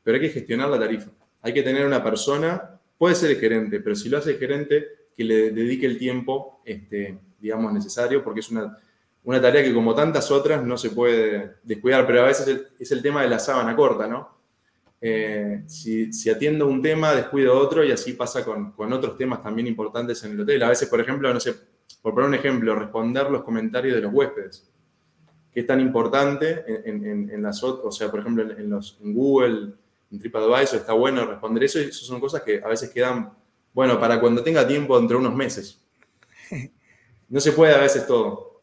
pero hay que gestionar la tarifa. Hay que tener una persona, puede ser el gerente, pero si lo hace el gerente, que le dedique el tiempo, este, digamos, necesario, porque es una, una tarea que como tantas otras no se puede descuidar, pero a veces es el tema de la sábana corta, ¿no? Eh, si, si, atiendo un tema, descuido otro y así pasa con, con, otros temas también importantes en el hotel. A veces, por ejemplo, no sé, por poner un ejemplo, responder los comentarios de los huéspedes, que es tan importante en, las otras, o sea, por ejemplo, en, los, en Google, en TripAdvisor, está bueno responder eso y eso son cosas que a veces quedan, bueno, para cuando tenga tiempo entre unos meses. No se puede a veces todo.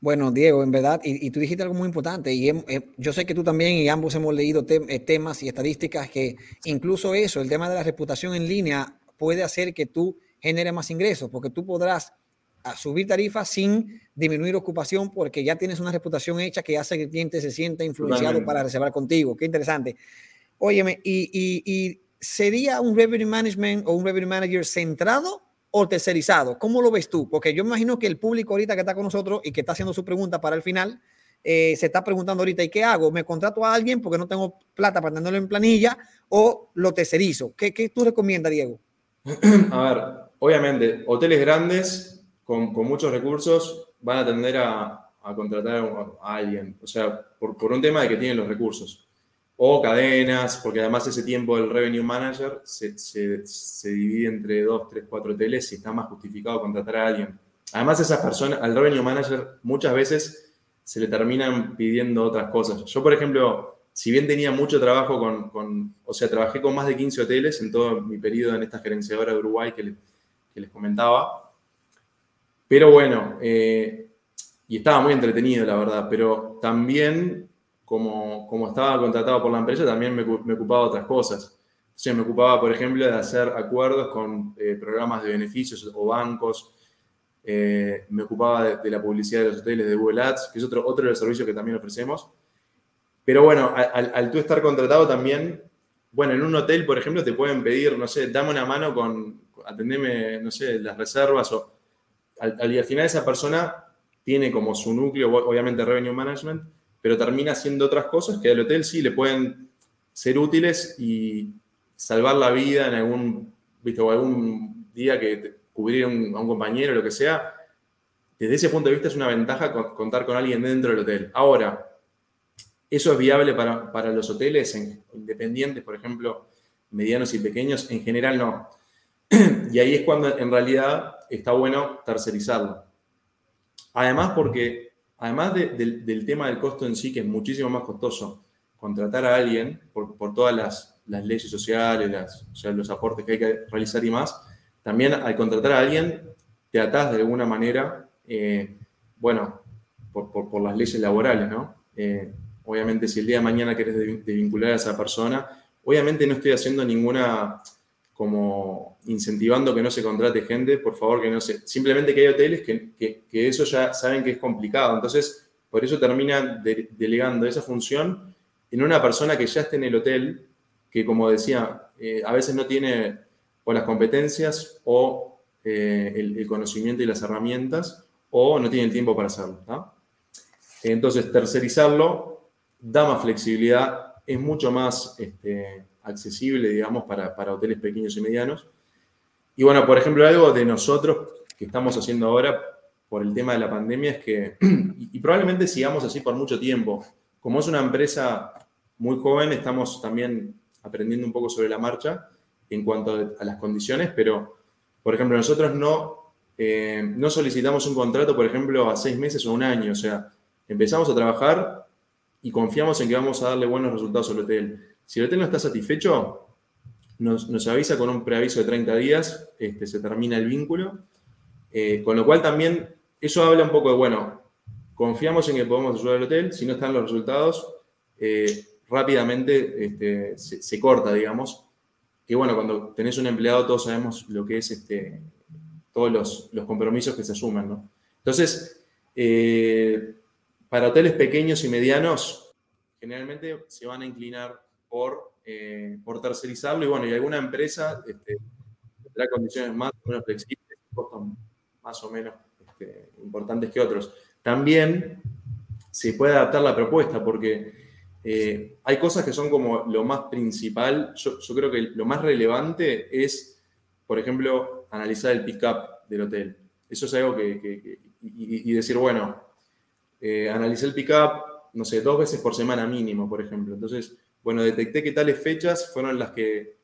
Bueno, Diego, en verdad, y, tú dijiste algo muy importante, y yo sé que tú también y ambos hemos leído eh, temas y estadísticas que incluso eso, el tema de la reputación en línea, puede hacer que tú genere más ingresos, porque tú podrás ah, subir tarifas sin disminuir ocupación porque ya tienes una reputación hecha que hace que el cliente se sienta influenciado para reservar contigo. Qué interesante. Óyeme, y, y, ¿sería un revenue management o un revenue manager centrado o tercerizado? ¿Cómo lo ves tú? Porque yo me imagino que el público ahorita que está con nosotros y que está haciendo su pregunta para el final, eh, se está preguntando ahorita, ¿y qué hago? ¿Me contrato a alguien porque no tengo plata para tenerlo en planilla o lo tercerizo? ¿Qué, qué tú recomiendas, Diego? A ver, obviamente, hoteles grandes con, con muchos recursos van a tender a, a contratar a, alguien, o sea, por, por, un tema de que tienen los recursos. O cadenas, porque además ese tiempo del revenue manager se, se, divide entre dos, tres, cuatro hoteles y está más justificado contratar a alguien. Además, esas personas, al revenue manager muchas veces se le terminan pidiendo otras cosas. Yo, por ejemplo, si bien tenía mucho trabajo con, o sea, trabajé con más de 15 hoteles en todo mi periodo en esta gerenciadora de Uruguay que, les comentaba, pero bueno, eh, y estaba muy entretenido, la verdad, pero también, como, como estaba contratado por la empresa, también me, ocupaba de otras cosas. O sea, me ocupaba, por ejemplo, de hacer acuerdos con eh, programas de beneficios o bancos, eh, me ocupaba de, la publicidad de los hoteles de Google Ads, que es otro, otro de los servicios que también ofrecemos. Pero bueno, al, tú estar contratado también, bueno, en un hotel, por ejemplo, te pueden pedir, no sé, dame una mano con, atendeme, no sé, las reservas o... Al, al, final esa persona tiene como su núcleo, obviamente, revenue management, pero termina haciendo otras cosas que al hotel sí le pueden ser útiles y salvar la vida en algún, ¿viste? O algún día que cubrir a un compañero, lo que sea, desde ese punto de vista es una ventaja contar con alguien dentro del hotel. Ahora, ¿eso es viable para, los hoteles independientes, por ejemplo, medianos y pequeños? En general no. Y ahí es cuando en realidad está bueno tercerizarlo. Además, porque además del tema del costo en sí, que es muchísimo más costoso, contratar a alguien por, todas las, leyes sociales, los aportes que hay que realizar y más, también al contratar a alguien, te atás de alguna manera, eh, bueno, por, las leyes laborales, ¿no? Eh, obviamente, si el día de mañana querés vincular a esa persona, obviamente no estoy haciendo ninguna, como incentivando que no se contrate gente, por favor, que no se. Simplemente que hay hoteles que, eso ya saben que es complicado. Entonces, por eso termina delegando esa función en una persona que ya esté en el hotel, que como decía, eh, a veces no tiene o las competencias o eh, el, conocimiento y las herramientas o no tiene el tiempo para hacerlo. Entonces, tercerizarlo da más flexibilidad, es mucho más este, accesible, digamos, para, hoteles pequeños y medianos. Y bueno, por ejemplo, algo de nosotros que estamos haciendo ahora por el tema de la pandemia es que, y probablemente sigamos así por mucho tiempo, como es una empresa muy joven, estamos también aprendiendo un poco sobre la marcha en cuanto a las condiciones, pero, por ejemplo, nosotros no, eh, no solicitamos un contrato, por ejemplo, a seis meses o un año. O sea, empezamos a trabajar y confiamos en que vamos a darle buenos resultados al hotel. Si el hotel no está satisfecho, nos, avisa con un preaviso de 30 días, este, se termina el vínculo. Eh, con lo cual también eso habla un poco de, bueno, confiamos en que podemos ayudar al hotel, si no están los resultados, eh, rápidamente este, se, corta, digamos, que bueno, cuando tenés un empleado todos sabemos lo que es este, todos los, compromisos que se asumen, ¿no? Entonces, eh, para hoteles pequeños y medianos, generalmente se van a inclinar por, eh, por tercerizarlo y bueno, y alguna empresa este, tendrá condiciones más o menos flexibles, costos más o menos este, importantes que otros. También se puede adaptar la propuesta porque eh, hay cosas que son como lo más principal. Yo, creo que lo más relevante es, por ejemplo, analizar el pick-up del hotel. Eso es algo que, y, decir, bueno, eh, el pick-up, no sé, dos veces por semana mínimo, por ejemplo. Entonces, bueno, detecté que tales fechas fueron las que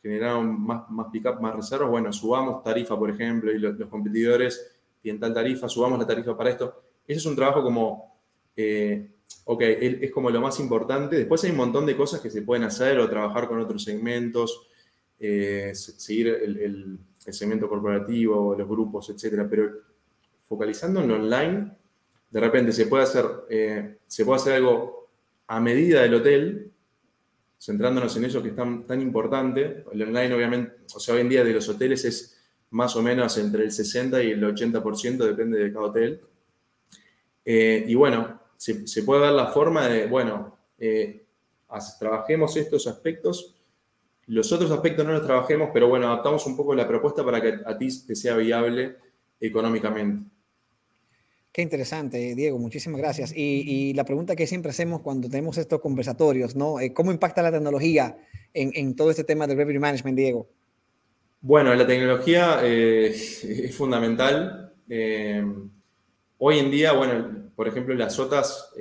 generaron más, más pick-up, más reservas. Bueno, subamos tarifa, por ejemplo, y los, competidores tienen tal tarifa, subamos la tarifa para esto. Ese es un trabajo como eh, ok, es como lo más importante. Después hay un montón de cosas que se pueden hacer o trabajar con otros segmentos, eh, seguir el, segmento corporativo, los grupos, etcétera. Pero focalizando en online, de repente se puede hacer, eh, se puede hacer algo a medida del hotel, centrándonos en eso que es tan, tan importante. El online, obviamente, o sea, hoy en día de los hoteles es más o menos entre el 60 y el 80%, depende de cada hotel. Eh, y bueno, se, puede dar la forma de, bueno, eh, trabajemos estos aspectos los otros aspectos no los trabajemos, pero bueno, adaptamos un poco la propuesta para que a ti te sea viable económicamente. Qué interesante, Diego, muchísimas gracias. Y, la pregunta que siempre hacemos cuando tenemos estos conversatorios, ¿no? Eh, ¿Cómo impacta la tecnología en, todo este tema del revenue management, Diego? Bueno, la tecnología eh, es fundamental. Eh, hoy en día, bueno, por ejemplo, las OTAs,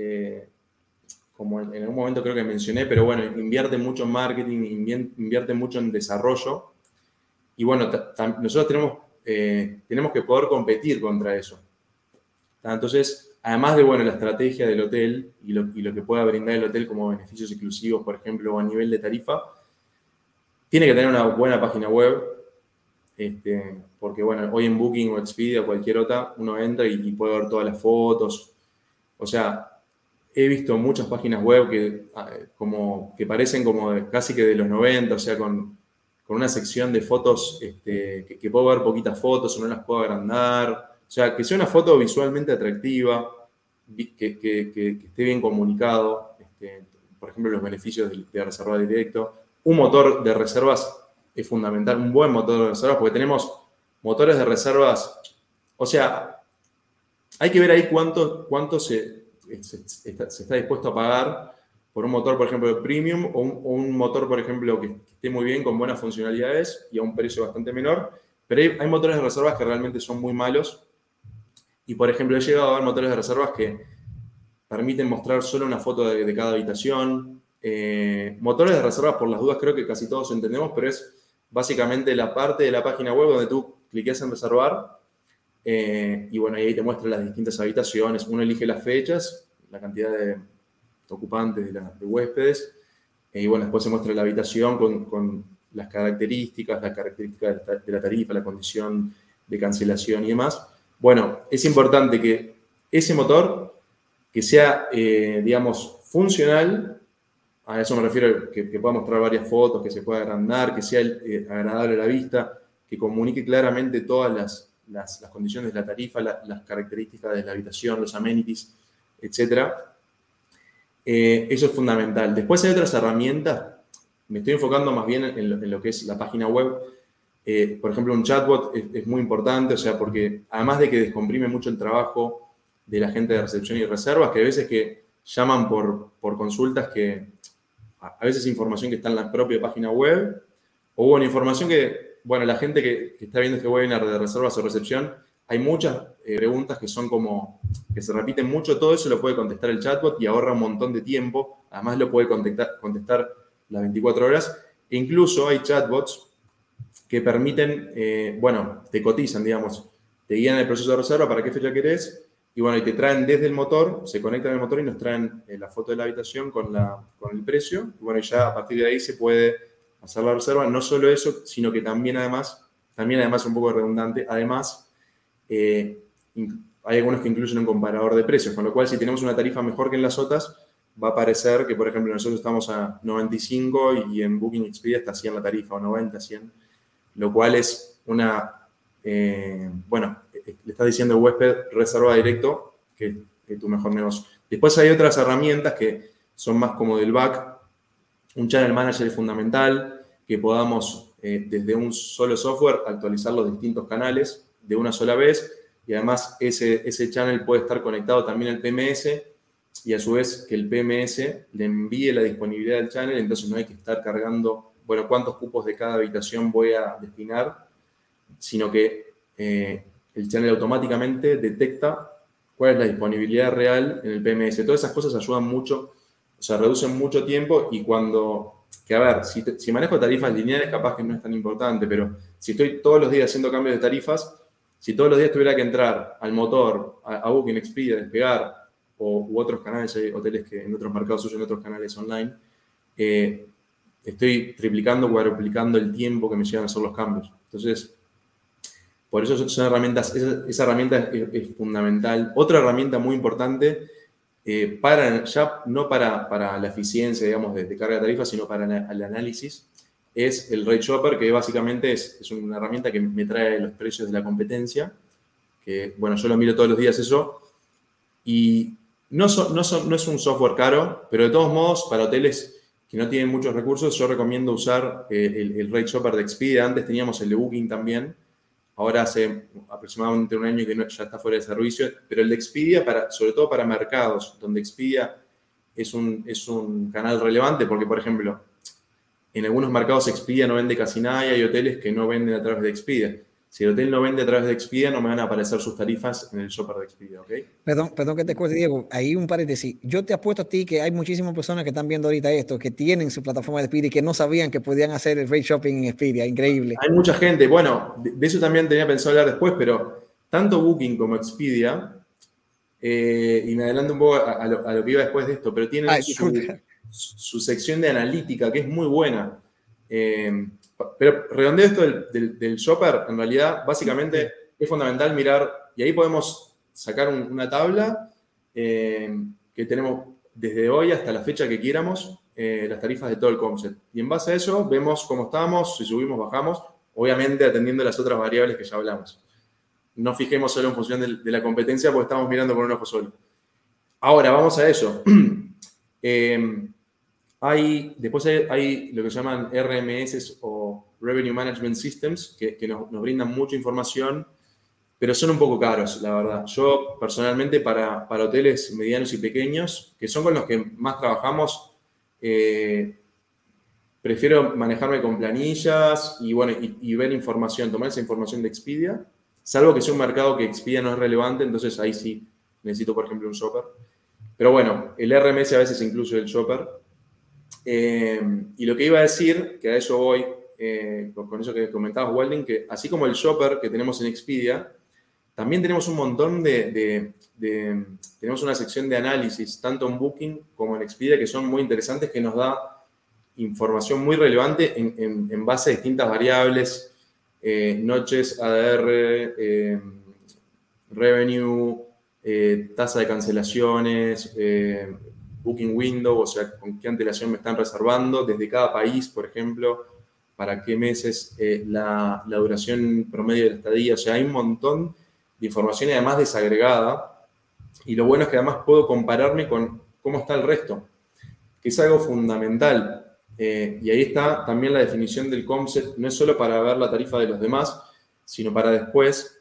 como en, algún momento creo que mencioné, pero bueno, invierte mucho en marketing, invierte mucho en desarrollo. Y bueno, nosotros tenemos, tenemos que poder competir contra eso. Entonces, además de bueno, la estrategia del hotel y lo, que pueda brindar el hotel como beneficios exclusivos, por ejemplo, a nivel de tarifa, tiene que tener una buena página web, este, porque bueno, hoy en Booking o Expedia o cualquier otra, uno entra y, puede ver todas las fotos. O sea, he visto muchas páginas web que, ah, como, que parecen como casi que de los 90, o sea, con, una sección de fotos este, que, que, puedo ver poquitas fotos o no las puedo agrandar. O sea, que sea una foto visualmente atractiva, que, esté bien comunicado, este, por ejemplo, los beneficios de, reservar directo. Un motor de reservas es fundamental, un buen motor de reservas, porque tenemos motores de reservas, o sea, hay que ver ahí cuánto, cuánto se, está, dispuesto a pagar por un motor, por ejemplo, de premium o un, motor, por ejemplo, que, esté muy bien, con buenas funcionalidades y a un precio bastante menor. Pero hay motores de reservas que realmente son muy malos y por ejemplo, he llegado a ver motores de reservas que permiten mostrar solo una foto de, cada habitación. Eh, motores de reservas, por las dudas, creo que casi todos entendemos, pero es básicamente la parte de la página web donde tú cliques en reservar eh, y bueno, ahí te muestra las distintas habitaciones. Uno elige las fechas, la cantidad de ocupantes, de, huéspedes, eh, y bueno, después se muestra la habitación con, las características, las características de la tarifa, la condición de cancelación y demás. Bueno, es importante que ese motor, que sea, eh, digamos, funcional, a eso me refiero, que, pueda mostrar varias fotos, que se pueda agrandar, que sea eh, agradable a la vista, que comunique claramente todas las, condiciones de la tarifa, las características de la habitación, los amenities, etc. Eh, eso es fundamental. Después hay otras herramientas, me estoy enfocando más bien en lo que es la página web, eh, por ejemplo, un chatbot es, muy importante, o sea, porque además de que descomprime mucho el trabajo de la gente de recepción y reservas, que a veces que llaman por, por consultas que a veces información que está en la propia página web, o bueno, información que, bueno, la gente que, está viendo este webinar de reservas o recepción, hay muchas eh, preguntas que son como, que se repiten mucho, todo eso lo puede contestar el chatbot y ahorra un montón de tiempo, además lo puede contestar, contestar las 24 horas, e incluso hay chatbots que permiten, eh, bueno, te cotizan, digamos, te guían el proceso de reserva para qué fecha querés, y bueno, y te traen desde el motor, se conectan al motor y nos traen eh, la foto de la habitación con, la, con el precio, y bueno, ya a partir de ahí se puede hacer la reserva, no solo eso, sino que también además, también además un poco redundante, además, eh, hay algunos que incluyen un comparador de precios, con lo cual si tenemos una tarifa mejor que en las otras, va a parecer que, por ejemplo, nosotros estamos a 95 y en Booking Expedia está 100 la tarifa, o 90, 100 lo cual es una, eh, bueno, le estás diciendo huésped reserva directo que, que, tu mejor negocio. Después hay otras herramientas que son más como del back. Un channel manager es fundamental, que podamos eh, desde un solo software actualizar los distintos canales de una sola vez y además ese, ese channel puede estar conectado también al PMS y a su vez que el PMS le envíe la disponibilidad del channel, entonces no hay que estar cargando bueno, cuántos cupos de cada habitación voy a destinar, sino que eh, el channel automáticamente detecta cuál es la disponibilidad real en el PMS. Todas esas cosas ayudan mucho, o sea, reducen mucho tiempo y cuando, que a ver, si, manejo tarifas lineales capaz que no es tan importante, pero si estoy todos los días haciendo cambios de tarifas, si todos los días tuviera que entrar al motor, a, Booking, Expedia, Despegar, o, u otros canales, hay hoteles que en otros mercados usan otros canales online, eh, estoy triplicando, cuadruplicando el tiempo que me llevan a hacer los cambios. Entonces, por eso son herramientas, esa, herramienta es, fundamental. Otra herramienta muy importante, eh, para, ya no para, para, la eficiencia, digamos, de, carga de tarifa, sino para el análisis, es el Rate Shopper, que básicamente es, es, una herramienta que me trae los precios de la competencia, que, bueno, yo lo miro todos los días eso, y no, no, no es un software caro, pero de todos modos, para hoteles que no tienen muchos recursos, yo recomiendo usar el, el Rate Shopper de Expedia. Antes teníamos el de Booking también, ahora hace aproximadamente un año que ya está fuera de servicio, pero el de Expedia, sobre todo para mercados donde Expedia es un, es un canal relevante, porque por ejemplo, en algunos mercados Expedia no vende casi nada y hay hoteles que no venden a través de Expedia. Si el hotel no vende a través de Expedia, no me van a aparecer sus tarifas en el shopper de Expedia, ¿ok? Perdón, perdón que te corte, Diego. Ahí un paréntesis. Yo te apuesto a ti que hay muchísimas personas que están viendo ahorita esto, que tienen su plataforma de Expedia y que no sabían que podían hacer el rate shopping en Expedia. Increíble. Hay mucha gente. Bueno, de eso también tenía pensado hablar después, pero tanto Booking como Expedia, eh, y me adelanto un poco a, lo, que iba después de esto, pero tienen su, sección de analítica que es muy buena. Eh, pero redondeo esto del, shopper, en realidad, básicamente es fundamental mirar, y ahí podemos sacar una tabla eh, que tenemos desde hoy hasta la fecha que quieramos, eh, las tarifas de todo el concept. Y en base a eso vemos cómo estamos, si subimos, bajamos, obviamente atendiendo las otras variables que ya hablamos. No fijemos solo en función de, la competencia porque estamos mirando con un ojo solo. Ahora, vamos a eso. Eh, hay, después hay, lo que llaman RMS o Revenue Management Systems, que, nos, brindan mucha información, pero son un poco caros, la verdad. Yo personalmente para, para hoteles medianos y pequeños, que son con los que más trabajamos, eh, prefiero manejarme con planillas y, bueno, y, ver información, tomar esa información de Expedia, salvo que sea un mercado que Expedia no es relevante, entonces ahí sí necesito, por ejemplo, un shopper. Pero bueno, el RMS a veces incluye el shopper eh, y lo que iba a decir, que a eso voy, eh, con eso que comentabas, Welding, que así como el shopper que tenemos en Expedia, también tenemos un montón de, tenemos una sección de análisis, tanto en Booking como en Expedia, que son muy interesantes, que nos da información muy relevante en, base a distintas variables, eh, noches, ADR, revenue, tasa de cancelaciones, booking window, o sea, con qué antelación me están reservando, desde cada país, por ejemplo, para qué meses eh, la, duración promedio de la estadía. O sea, hay un montón de información y además desagregada. Y lo bueno es que además puedo compararme con cómo está el resto, que es algo fundamental. Eh, y ahí está también la definición del concept, no es solo para ver la tarifa de los demás, sino para después.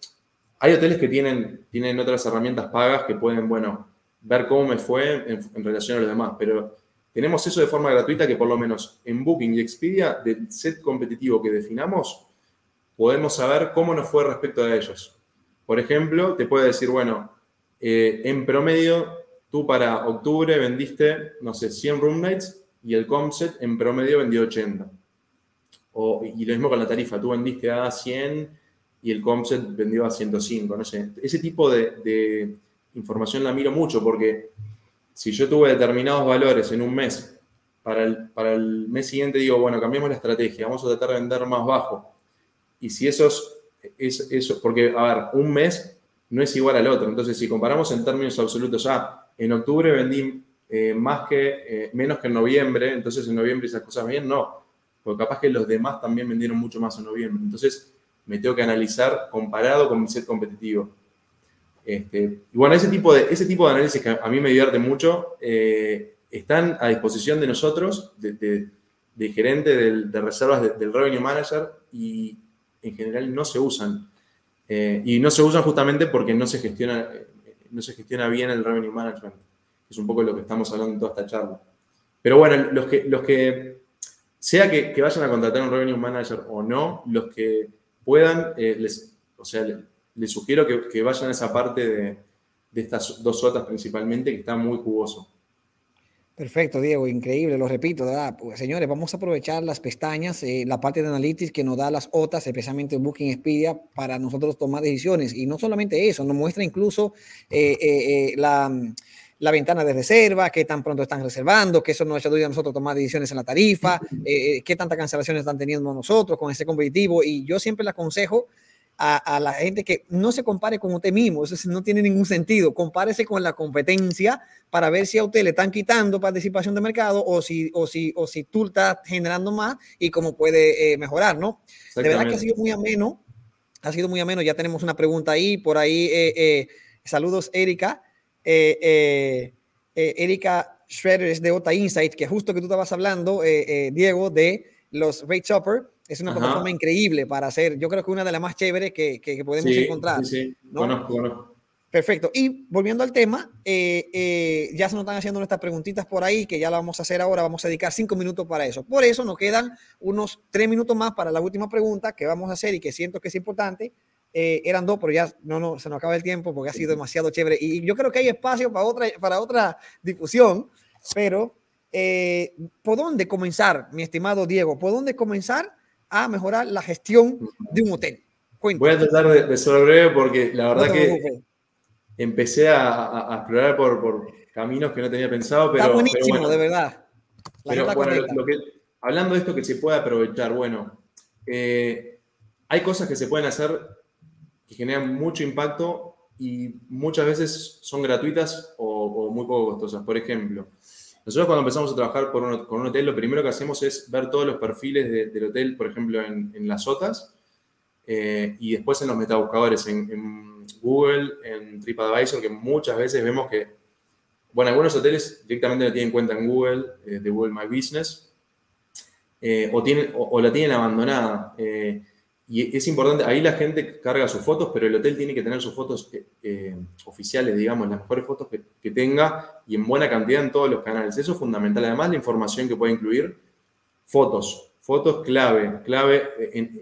Hay hoteles que tienen, tienen otras herramientas pagas que pueden, bueno, ver cómo me fue en, relación a los demás, pero tenemos eso de forma gratuita que por lo menos en Booking y Expedia, del set competitivo que definamos, podemos saber cómo nos fue respecto a ellos. Por ejemplo, te puede decir, bueno, eh, en promedio, tú para octubre vendiste, no sé, 100 room nights y el Comset en promedio vendió 80. O, y lo mismo con la tarifa, tú vendiste a 100 y el Comset vendió a 105, no sé. Ese tipo de información la miro mucho porque si yo tuve determinados valores en un mes, para el, para el mes siguiente digo, bueno, cambiamos la estrategia, vamos a tratar de vender más bajo. Y si esos, es, eso, porque, a ver, un mes no es igual al otro. Entonces, si comparamos en términos absolutos, ah, en octubre vendí eh, más que, eh, menos que en noviembre, entonces en noviembre esas cosas bien, no. Porque capaz que los demás también vendieron mucho más en noviembre. Entonces, me tengo que analizar comparado con mi set competitivo. Este, y bueno, ese tipo, de, ese tipo de análisis que a mí me divierte mucho, eh, están a disposición de nosotros, de, gerente de reservas del Revenue Manager, y en general no se usan. Eh, y no se usan justamente porque no se gestiona, no se gestiona bien el Revenue Management. Es un poco lo que estamos hablando en toda esta charla. Pero bueno, los que, los que sea que, vayan a contratar un Revenue Manager o no, los que puedan, eh, les, o sea, les sugiero que, vayan a esa parte de, estas dos OTAs principalmente, que está muy jugoso. Perfecto, Diego, increíble, lo repito. Pues, señores, vamos a aprovechar las pestañas, eh, la parte de Analytics que nos da las OTAs, especialmente Booking Expedia, para nosotros tomar decisiones. Y no solamente eso, nos muestra incluso eh, eh, la, ventana de reserva, qué tan pronto están reservando, que eso nos ayuda a nosotros tomar decisiones en la tarifa, qué tantas cancelaciones están teniendo nosotros con ese competitivo. Y yo siempre le aconsejo a, la gente que no se compare con usted mismo, eso no tiene ningún sentido. Compárese con la competencia para ver si a usted le están quitando participación de mercado o si, o si, o si tú estás generando más y cómo puede eh, mejorar, ¿no? De verdad que ha sido muy ameno, ha sido muy ameno. Ya tenemos una pregunta ahí, por ahí. Eh, eh, saludos, Erika. Erika Shredder es de Ota Insight, que justo que tú estabas hablando, eh, Diego, de los Rate Chopper. Es una plataforma increíble para hacer, yo creo que una de las más chéveres que, que, podemos encontrar. Sí, sí, conozco, conozco. Perfecto. Y volviendo al tema, eh, eh, ya se nos están haciendo nuestras preguntitas por ahí, que ya la vamos a hacer ahora. Vamos a dedicar cinco minutos para eso. Por eso nos quedan unos tres minutos más para la última pregunta que vamos a hacer y que siento que es importante. Eh, eran dos, pero ya no, no, se nos acaba el tiempo porque ha sido demasiado chévere. Y yo creo que hay espacio para otra, para otra difusión. Pero, ¿por dónde comenzar, mi estimado Diego? ¿Por dónde comenzar a mejorar la gestión de un hotel? Voy a tratar de, ser breve porque la verdad que empecé a, explorar por, caminos que no tenía pensado, pero... Está buenísimo, de verdad. pero bueno, hablando de esto que se puede aprovechar, bueno, eh, hay cosas que se pueden hacer que generan mucho impacto y muchas veces son gratuitas o, muy poco costosas. Por ejemplo, nosotros cuando empezamos a trabajar con un hotel, lo primero que hacemos es ver todos los perfiles del hotel, por ejemplo, en, las OTAs, eh, y después en los metabuscadores, en, en Google, en TripAdvisor, que muchas veces vemos que, bueno, algunos hoteles directamente la tienen cuenta en Google, eh, de Google My Business, eh, o, tienen, o, la tienen abandonada. Y es importante, ahí la gente carga sus fotos, pero el hotel tiene que tener sus fotos oficiales, digamos, las mejores fotos que, tenga y en buena cantidad en todos los canales. Eso es fundamental. Además, la información que puede incluir fotos, fotos clave, clave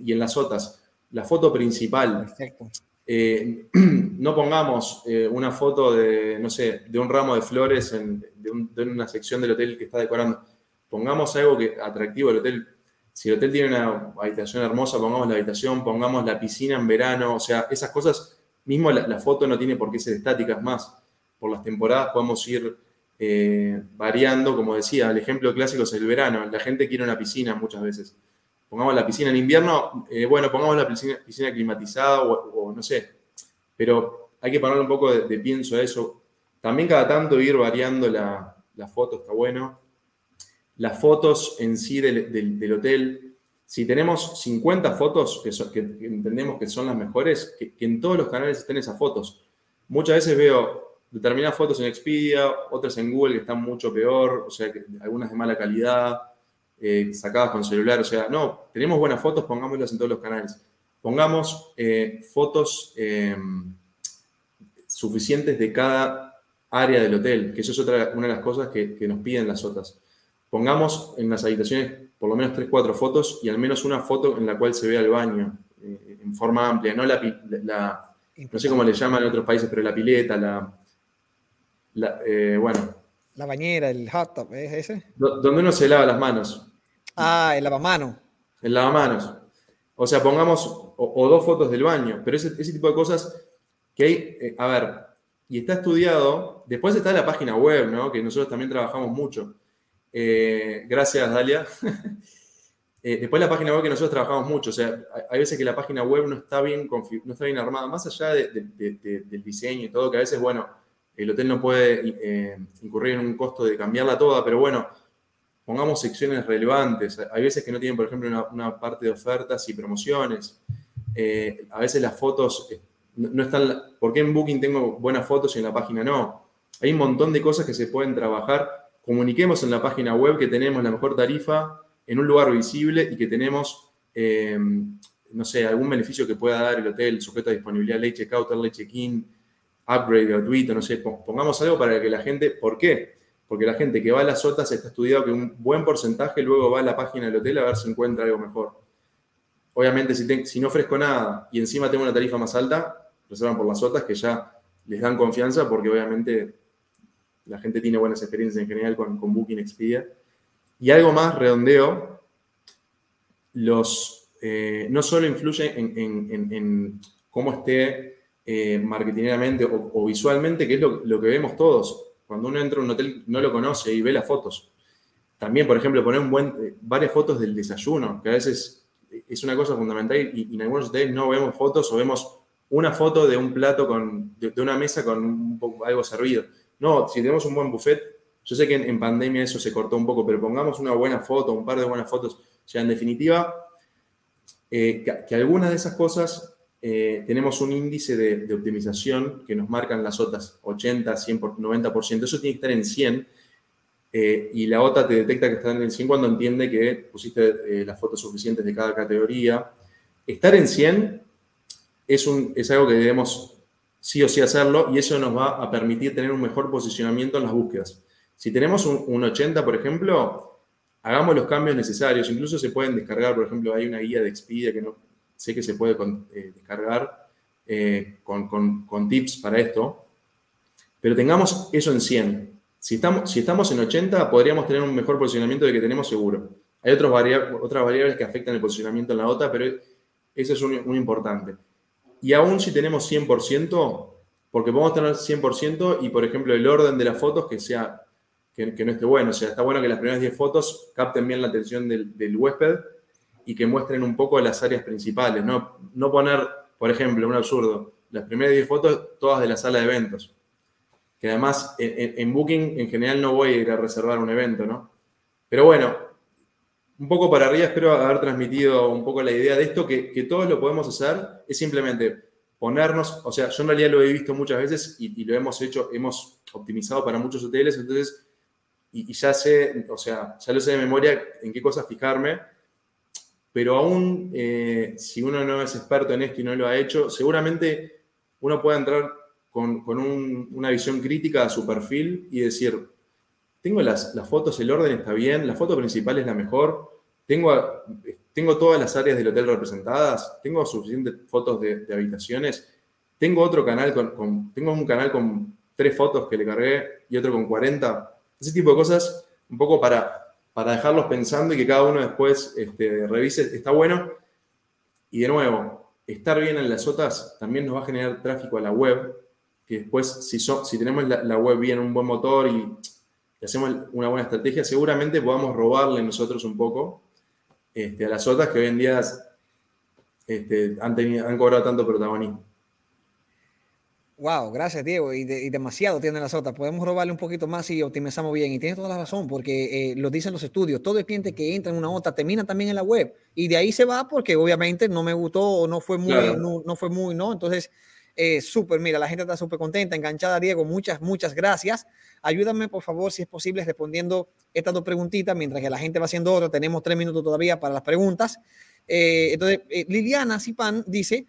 y en las otras. La foto principal. Perfecto. Eh, no pongamos eh, una foto de, no sé, de un ramo de flores en, de, una sección del hotel que está decorando. Pongamos algo que atractivo del hotel. Si el hotel tiene una habitación hermosa, pongamos la habitación, pongamos la piscina en verano, o sea, esas cosas, mismo la, foto no tiene por qué ser estática, es más, por las temporadas podemos ir eh, variando, como decía, el ejemplo clásico es el verano, la gente quiere una piscina muchas veces pongamos la piscina en invierno, eh, bueno, pongamos la piscina, climatizada o, no sé, pero hay que poner un poco de, pienso a eso. También cada tanto ir variando la, foto está bueno. Las fotos en sí del, hotel, si tenemos 50 fotos que, entendemos que son las mejores, que, en todos los canales estén esas fotos. Muchas veces veo determinadas fotos en Expedia, otras en Google que están mucho peor, o sea, que algunas de mala calidad eh, sacadas con celular. O sea, no, tenemos buenas fotos, pongámoslas en todos los canales. Pongamos eh, fotos em, suficientes de cada área del hotel, que eso es otra, una de las cosas que, nos piden las otras. Pongamos en las habitaciones por lo menos 3-4 fotos y al menos una foto en la cual se vea el baño eh, en forma amplia, no la, no sé cómo le llaman en otros países, pero la pileta, la, bueno. La bañera, el hot tub, ¿es ese? Donde uno se lava las manos. Ah, el lavamanos. El lavamanos. O sea, pongamos o, dos fotos del baño, pero ese, ese, tipo de cosas que hay, eh, a ver, y está estudiado, después está la página web, ¿no? Que nosotros también trabajamos mucho. Eh, gracias, Dalia. Eh, después la página web que nosotros trabajamos mucho, o sea, hay, veces que la página web no está bien, no está bien armada, más allá del diseño y todo, que a veces, bueno, el hotel no puede incurrir en un costo de cambiarla toda, pero bueno, pongamos secciones relevantes. Hay veces que no tienen, por ejemplo, una, parte de ofertas y promociones. Eh, a veces las fotos eh, no, están... ¿Por qué en Booking tengo buenas fotos y en la página no? Hay un montón de cosas que se pueden trabajar. Comuniquemos en la página web que tenemos la mejor tarifa en un lugar visible y que tenemos, eh, no sé, algún beneficio que pueda dar el hotel sujeto a disponibilidad, late checkout, late check-in, upgrade gratuito, no sé, pongamos algo para que la gente, ¿por qué? porque la gente que va a las OTAs está estudiado que un buen porcentaje luego va a la página del hotel a ver si encuentra algo mejor. Obviamente, si, no ofrezco nada y encima tengo una tarifa más alta, reservan por las OTAs que ya les dan confianza porque obviamente la gente tiene buenas experiencias en general con, Booking Expedia. Y algo más, redondeo, los, eh, no solo influye en, cómo esté eh, o, visualmente, que es lo que vemos todos cuando uno entra a un hotel no lo conoce y ve las fotos. También, por ejemplo, poner un buen, eh, varias fotos del desayuno, que a veces es una cosa fundamental y, en algunos hoteles no vemos fotos o vemos una foto de un plato con, de, una mesa con un poco, algo servido. No, si tenemos un buen buffet, yo sé que en, pandemia eso se cortó un poco, pero pongamos una buena foto, un par de buenas fotos. O sea, en definitiva, eh, que, algunas de esas cosas eh, tenemos un índice de, optimización que nos marcan las otras 80, 100, 90%. Eso tiene que estar en 100. eh, y la OTA te detecta que está en el 100 cuando entiende que pusiste las fotos suficientes de cada categoría. Estar en 100 es, un, es algo que debemos sí o sí hacerlo y eso nos va a permitir tener un mejor posicionamiento en las búsquedas. Si tenemos un, 80, por ejemplo, hagamos los cambios necesarios. Incluso se pueden descargar, por ejemplo, hay una guía de Expedia que no sé que se puede eh, descargar eh, con, tips para esto. Pero tengamos eso en 100. Si estamos, si estamos en 80, podríamos tener un mejor posicionamiento de que tenemos seguro. Hay otros otras variables que afectan el posicionamiento en la OTA, pero eso es un, un importante. Y aún si tenemos 100%, porque podemos tener 100% y, por ejemplo, el orden de las fotos que sea que, no esté bueno. O sea, está bueno que las primeras 10 fotos capten bien la atención del, huésped y que muestren un poco las áreas principales. No, no poner, por ejemplo, un absurdo, las primeras 10 fotos todas de la sala de eventos. Que además en, en, Booking en general no voy a ir a reservar un evento, ¿no? Pero bueno, un poco para arriba, espero haber transmitido un poco la idea de esto, que, todos lo podemos hacer, es simplemente ponernos, o sea, yo en realidad lo he visto muchas veces y, lo hemos hecho, hemos optimizado para muchos hoteles, entonces, y, ya sé, o sea, ya lo sé de memoria en qué cosas fijarme, pero aún eh, si uno no es experto en esto y no lo ha hecho, seguramente uno puede entrar con, una visión crítica a su perfil y decir, tengo las, fotos, el orden está bien, la foto principal es la mejor, tengo, tengo todas las áreas del hotel representadas, tengo suficientes fotos de, habitaciones, tengo otro canal con, tengo un canal con tres fotos que le cargué y otro con 40. Ese tipo de cosas, un poco para, para dejarlos pensando y que cada uno después este, revise, está bueno. Y de nuevo, estar bien en las otras también nos va a generar tráfico a la web, que después, si, si tenemos la, la web bien, un buen motor y y hacemos una buena estrategia, seguramente podamos robarle nosotros un poco este, a las otras que hoy en día este, han, tenido, han cobrado tanto protagonismo. Wow, gracias Diego. Y, demasiado tienen las otras. Podemos robarle un poquito más y optimizamos bien. Y tienes toda la razón, porque eh, lo dicen los estudios. Todo el cliente que entra en una OTA termina también en la web. Y de ahí se va porque obviamente no me gustó o no fue muy, no, no, fue muy, ¿no? Entonces, eh, súper, mira, la gente está súper contenta, enganchada, Diego. Muchas, muchas gracias. Ayúdame, por favor, si es posible, respondiendo estas dos preguntitas, mientras que la gente va haciendo otra. Tenemos tres minutos todavía para las preguntas. Eh, entonces, eh, Liliana Zipan dice,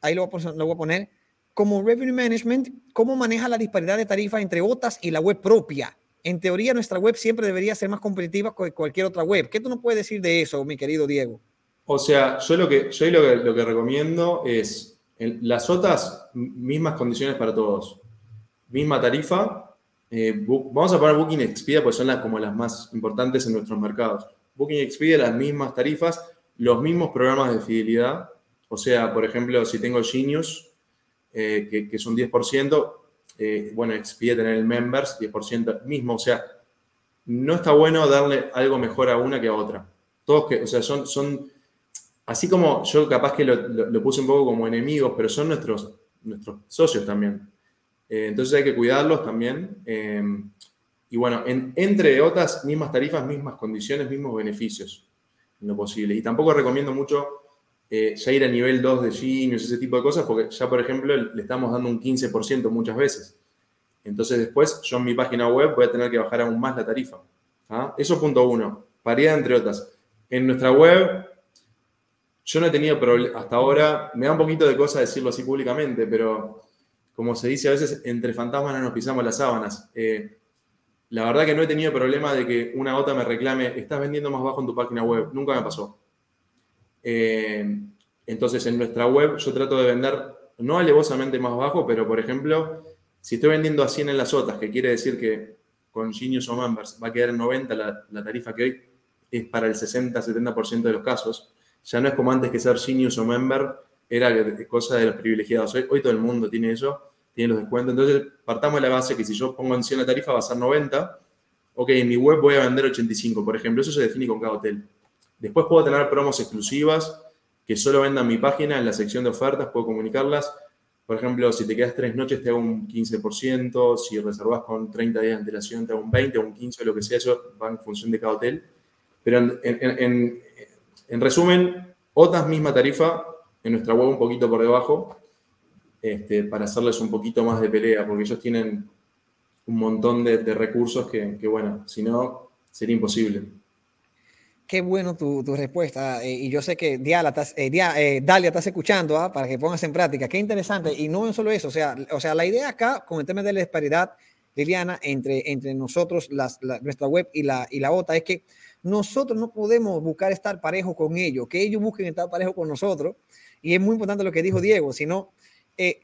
ahí lo voy, a poner, como Revenue Management, ¿cómo maneja la disparidad de tarifas entre OTAS y la web propia? En teoría, nuestra web siempre debería ser más competitiva que cualquier otra web. ¿Qué tú nos puedes decir de eso, mi querido Diego? O sea, yo lo que, yo lo que recomiendo es las OTAS, mismas condiciones para todos. Misma tarifa, eh, vamos a poner Booking Expedia, pues son las, como las más importantes en nuestros mercados. Booking Expedia, las mismas tarifas, los mismos programas de fidelidad. O sea, por ejemplo, si tengo Genius, eh, que, es un 10%, eh, bueno, Expedia tener el Members, 10% mismo. O sea, no está bueno darle algo mejor a una que a otra. Todos que, o sea, son, son así como yo capaz que lo, puse un poco como enemigos, pero son nuestros, nuestros socios también. Eh, entonces hay que cuidarlos también. Eh, y bueno, entre otras, mismas tarifas, mismas condiciones, mismos beneficios, en lo posible. Y tampoco recomiendo mucho eh, ya ir a nivel 2 de Genius, ese tipo de cosas, porque ya, por ejemplo, le estamos dando un 15% muchas veces. Entonces después yo en mi página web voy a tener que bajar aún más la tarifa. ¿ah? Eso punto uno. Paridad entre otras. En nuestra web, yo no he tenido hasta ahora, me da un poquito de cosa decirlo así públicamente, pero como se dice a veces, entre fantasmas no nos pisamos las sábanas. Eh, la verdad que no he tenido problema de que una OTA me reclame, estás vendiendo más bajo en tu página web. Nunca me pasó. Eh, entonces, en nuestra web yo trato de vender no alevosamente más bajo, pero por ejemplo, si estoy vendiendo a 100 en las OTAs, que quiere decir que con Genius o Members va a quedar en 90 la, la tarifa que hoy es para el 60-70% de los casos, ya no es como antes que ser Genius o Member era cosa de los privilegiados. Hoy, todo el mundo tiene eso, tiene los descuentos. Entonces, partamos de la base que si yo pongo en 100 la tarifa va a ser 90. Ok, en mi web voy a vender 85, por ejemplo. Eso se define con cada hotel. Después puedo tener promos exclusivas que solo vendan mi página en la sección de ofertas, puedo comunicarlas. Por ejemplo, si te quedas tres noches te hago un 15%, si reservas con 30 días de antelación te hago un 20 o un 15, lo que sea, eso va en función de cada hotel. Pero en, resumen, otras misma tarifa, en nuestra web un poquito por debajo, este, para hacerles un poquito más de pelea, porque ellos tienen un montón de, recursos que, bueno, si no, sería imposible. Qué bueno tu, respuesta. Eh, y yo sé que Diala, eh, eh, Dalia estás escuchando ¿ah? para que pongas en práctica. Qué interesante. Y no solo eso. O sea, o sea, la idea acá con el tema de la disparidad, Liliana, entre, entre nosotros, nuestra web y la, y la OTA, es que nosotros no podemos buscar estar parejo con ellos, que ellos busquen estar parejo con nosotros. Y es muy importante lo que dijo Diego, sino eh,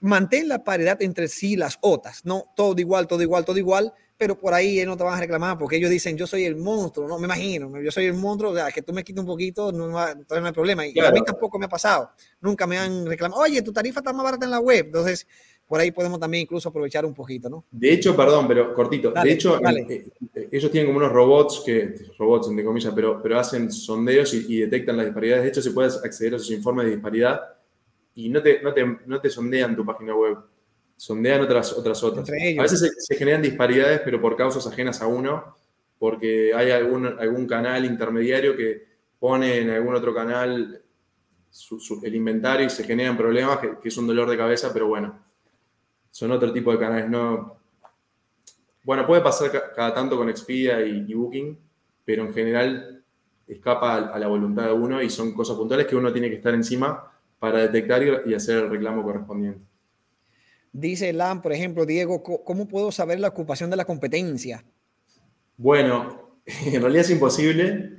mantén la paridad entre sí las OTAs, no todo igual, todo igual, todo igual, pero por ahí no te van a reclamar porque ellos dicen yo soy el monstruo, no me imagino, yo soy el monstruo, o sea, que tú me quites un poquito, no, no hay problema. Y a mí tampoco me ha pasado, nunca me han reclamado, oye, tu tarifa está más barata en la web, entonces por ahí podemos también incluso aprovechar un poquito, ¿no? De hecho, perdón, pero cortito, de hecho, eh, eh, ellos tienen como unos robots, que robots entre comillas, pero, pero hacen sondeos y, detectan las disparidades. De hecho, si puedes acceder a esos informes de disparidad y no te, no te, no te sondean tu página web, sondean otras, otras otras. A veces se, generan disparidades, pero por causas ajenas a uno, porque hay algún, algún canal intermediario que pone en algún otro canal el inventario y se generan problemas, que, que es un dolor de cabeza, pero bueno son otro tipo de canales. No, bueno, puede pasar cada tanto con Expedia y, Booking, pero en general escapa a, la voluntad de uno y son cosas puntuales que uno tiene que estar encima para detectar y, hacer el reclamo correspondiente. Dice Lam, por ejemplo, Diego, ¿cómo puedo saber la ocupación de la competencia? Bueno, en realidad es imposible.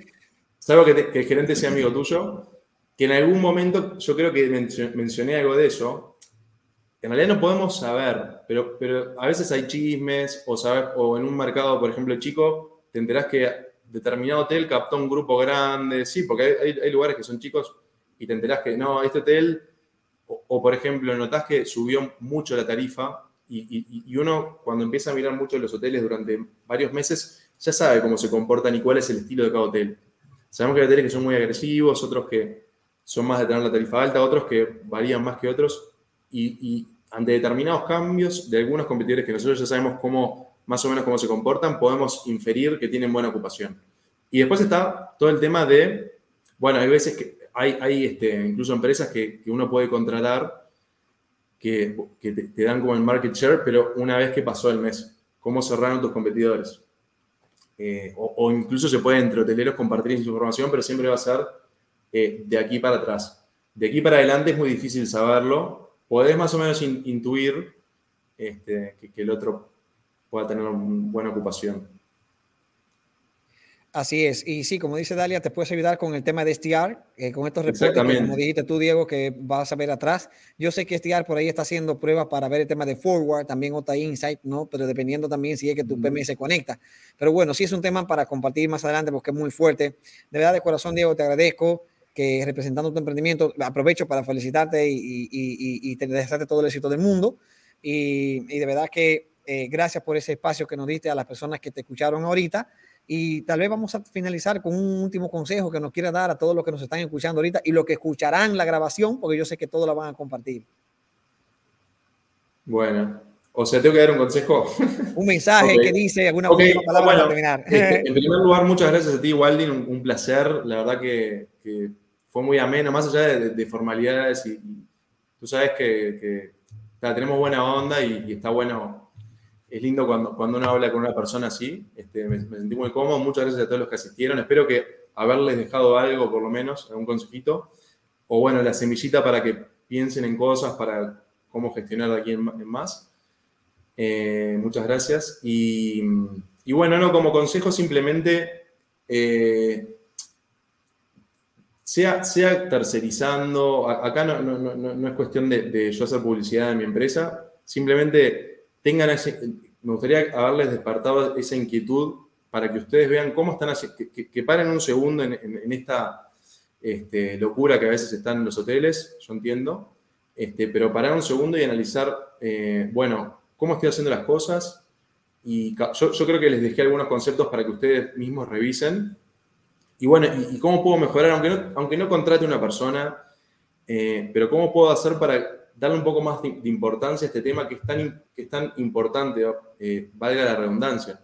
Salvo que, que el gerente sea amigo tuyo, que en algún momento yo creo que mencioné algo de eso, en realidad no podemos saber, pero, pero a veces hay chismes o, o en un mercado, por ejemplo, chico, te enterás que determinado hotel captó un grupo grande, sí, porque hay, lugares que son chicos y te enterás que no, este hotel, o, por ejemplo, notás que subió mucho la tarifa y, y, uno cuando empieza a mirar mucho los hoteles durante varios meses, ya sabe cómo se comportan y cuál es el estilo de cada hotel. Sabemos que hay hoteles que son muy agresivos, otros que son más de tener la tarifa alta, otros que varían más que otros y, ante determinados cambios de algunos competidores que nosotros ya sabemos cómo, más o menos cómo se comportan, podemos inferir que tienen buena ocupación. Y después está todo el tema de, bueno, hay veces que hay, este, incluso empresas que, uno puede contratar que, te, dan como el market share, pero una vez que pasó el mes, cómo cerraron tus competidores. Eh, o, incluso se puede entre hoteleros compartir información, pero siempre va a ser eh, de aquí para atrás. De aquí para adelante es muy difícil saberlo, podés más o menos intuir este, que, el otro pueda tener una buena ocupación. Así es. Y sí, como dice Dalia, te puedes ayudar con el tema de STR, eh, con estos reportes, como dijiste tú, Diego, que vas a ver atrás. Yo sé que STR por ahí está haciendo pruebas para ver el tema de Forward, también OTA Insight, ¿no? Pero dependiendo también si es que tu PMS se conecta. Pero bueno, sí es un tema para compartir más adelante porque es muy fuerte. De verdad, de corazón, Diego, te agradezco que representando tu emprendimiento, aprovecho para felicitarte y, y, y, te desearte todo el éxito del mundo. Y, de verdad que eh, gracias por ese espacio que nos diste a las personas que te escucharon ahorita. Y tal vez vamos a finalizar con un último consejo que nos quiera dar a todos los que nos están escuchando ahorita y los que escucharán la grabación, porque yo sé que todos la van a compartir. Bueno, o sea, tengo que dar un consejo. Un mensaje que dice alguna última palabra para terminar. Este, en primer lugar, muchas gracias a ti, Waldin. Un, placer. La verdad que, fue muy ameno, más allá de, formalidades y, tú sabes que, tenemos buena onda y, está bueno, es lindo cuando, cuando uno habla con una persona así, este, me, sentí muy cómodo, muchas gracias a todos los que asistieron, espero que haberles dejado algo por lo menos, algún consejito, o bueno, la semillita para que piensen en cosas, para cómo gestionar de aquí en, más. Eh, muchas gracias. Y, bueno, no, como consejo simplemente... Eh, sea, sea tercerizando, acá no, no, es cuestión de, yo hacer publicidad en mi empresa, simplemente tengan ese, me gustaría haberles despertado esa inquietud para que ustedes vean cómo están haciendo, que, paren un segundo en, esta este, locura que a veces están en los hoteles, yo entiendo, este, pero parar un segundo y analizar, eh, bueno, cómo estoy haciendo las cosas. Y yo, yo creo que les dejé algunos conceptos para que ustedes mismos revisen y bueno, y, cómo puedo mejorar? Aunque no, aunque no contrate una persona, eh, pero ¿cómo puedo hacer para darle un poco más de, importancia a este tema que es tan, que es tan importante, eh, valga la redundancia?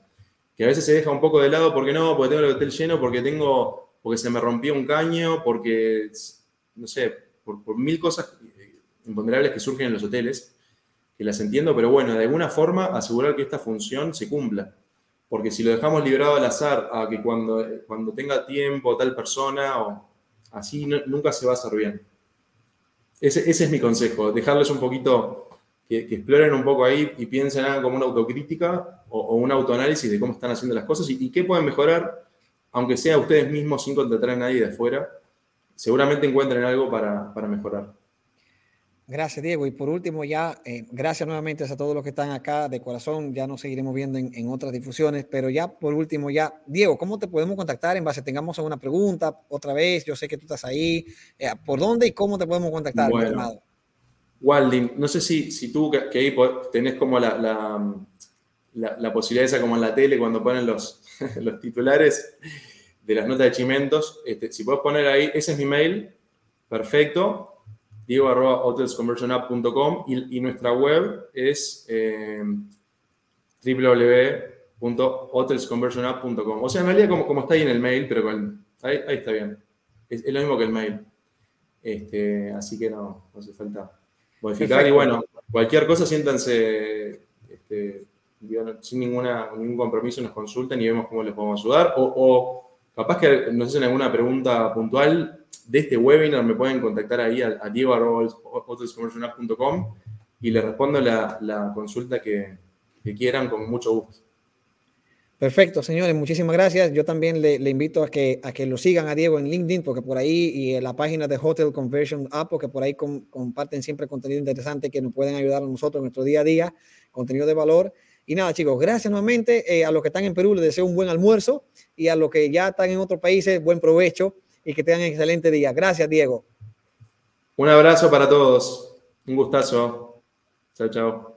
Que a veces se deja un poco de lado porque no, porque tengo el hotel lleno, porque tengo, porque se me rompió un caño, porque, no sé, por, mil cosas imponderables que surgen en los hoteles, que las entiendo, pero bueno, de alguna forma asegurar que esta función se cumpla. Porque si lo dejamos librado al azar a que cuando, cuando tenga tiempo tal persona o así, nunca se va a hacer bien. Ese, es mi consejo, dejarles un poquito, que, exploren un poco ahí y piensen nada como una autocrítica o, un autoanálisis de cómo están haciendo las cosas y, y qué pueden mejorar, aunque sea ustedes mismos sin contratar a nadie de afuera, seguramente encuentren algo para, para mejorar. Gracias, Diego. Y por último, ya, eh, gracias nuevamente a todos los que están acá de corazón. Ya nos seguiremos viendo en, otras difusiones, pero ya por último, ya, Diego, ¿cómo te podemos contactar en base tengamos alguna pregunta otra vez? Yo sé que tú estás ahí. Eh, ¿Por dónde y cómo te podemos contactar, bueno, Walding, no sé si, si tú que, ahí tenés como la, la, la, posibilidad esa como en la tele cuando ponen los, los titulares de las notas de chimentos, este, si puedes poner ahí, ese es mi mail, perfecto diego.hotelsconversionapp.com y, y, nuestra web es eh, www.hotelsconversionapp.com. O sea, en realidad como, como está ahí en el mail, pero ahí, está bien. Es, lo mismo que el mail. Este, así que no, no hace falta modificar. Y bueno, cualquier cosa, siéntanse este, sin ninguna, ningún compromiso, nos consulten y vemos cómo les podemos ayudar. O, o capaz que nos hacen alguna pregunta puntual de este webinar me pueden contactar ahí a, a y les respondo la, consulta que, quieran con mucho gusto. Perfecto, señores, muchísimas gracias. Yo también le, invito a que, a que lo sigan a Diego en LinkedIn, porque por ahí y en la página de Hotel Conversion App, porque por ahí comparten siempre contenido interesante que nos pueden ayudar a nosotros en nuestro día a día, contenido de valor. Y nada, chicos, gracias nuevamente. Eh, a los que están en Perú les deseo un buen almuerzo y a los que ya están en otros países, buen provecho y que tengan excelente día. Gracias, Diego. Un abrazo para todos. Un gustazo. Chao, chao.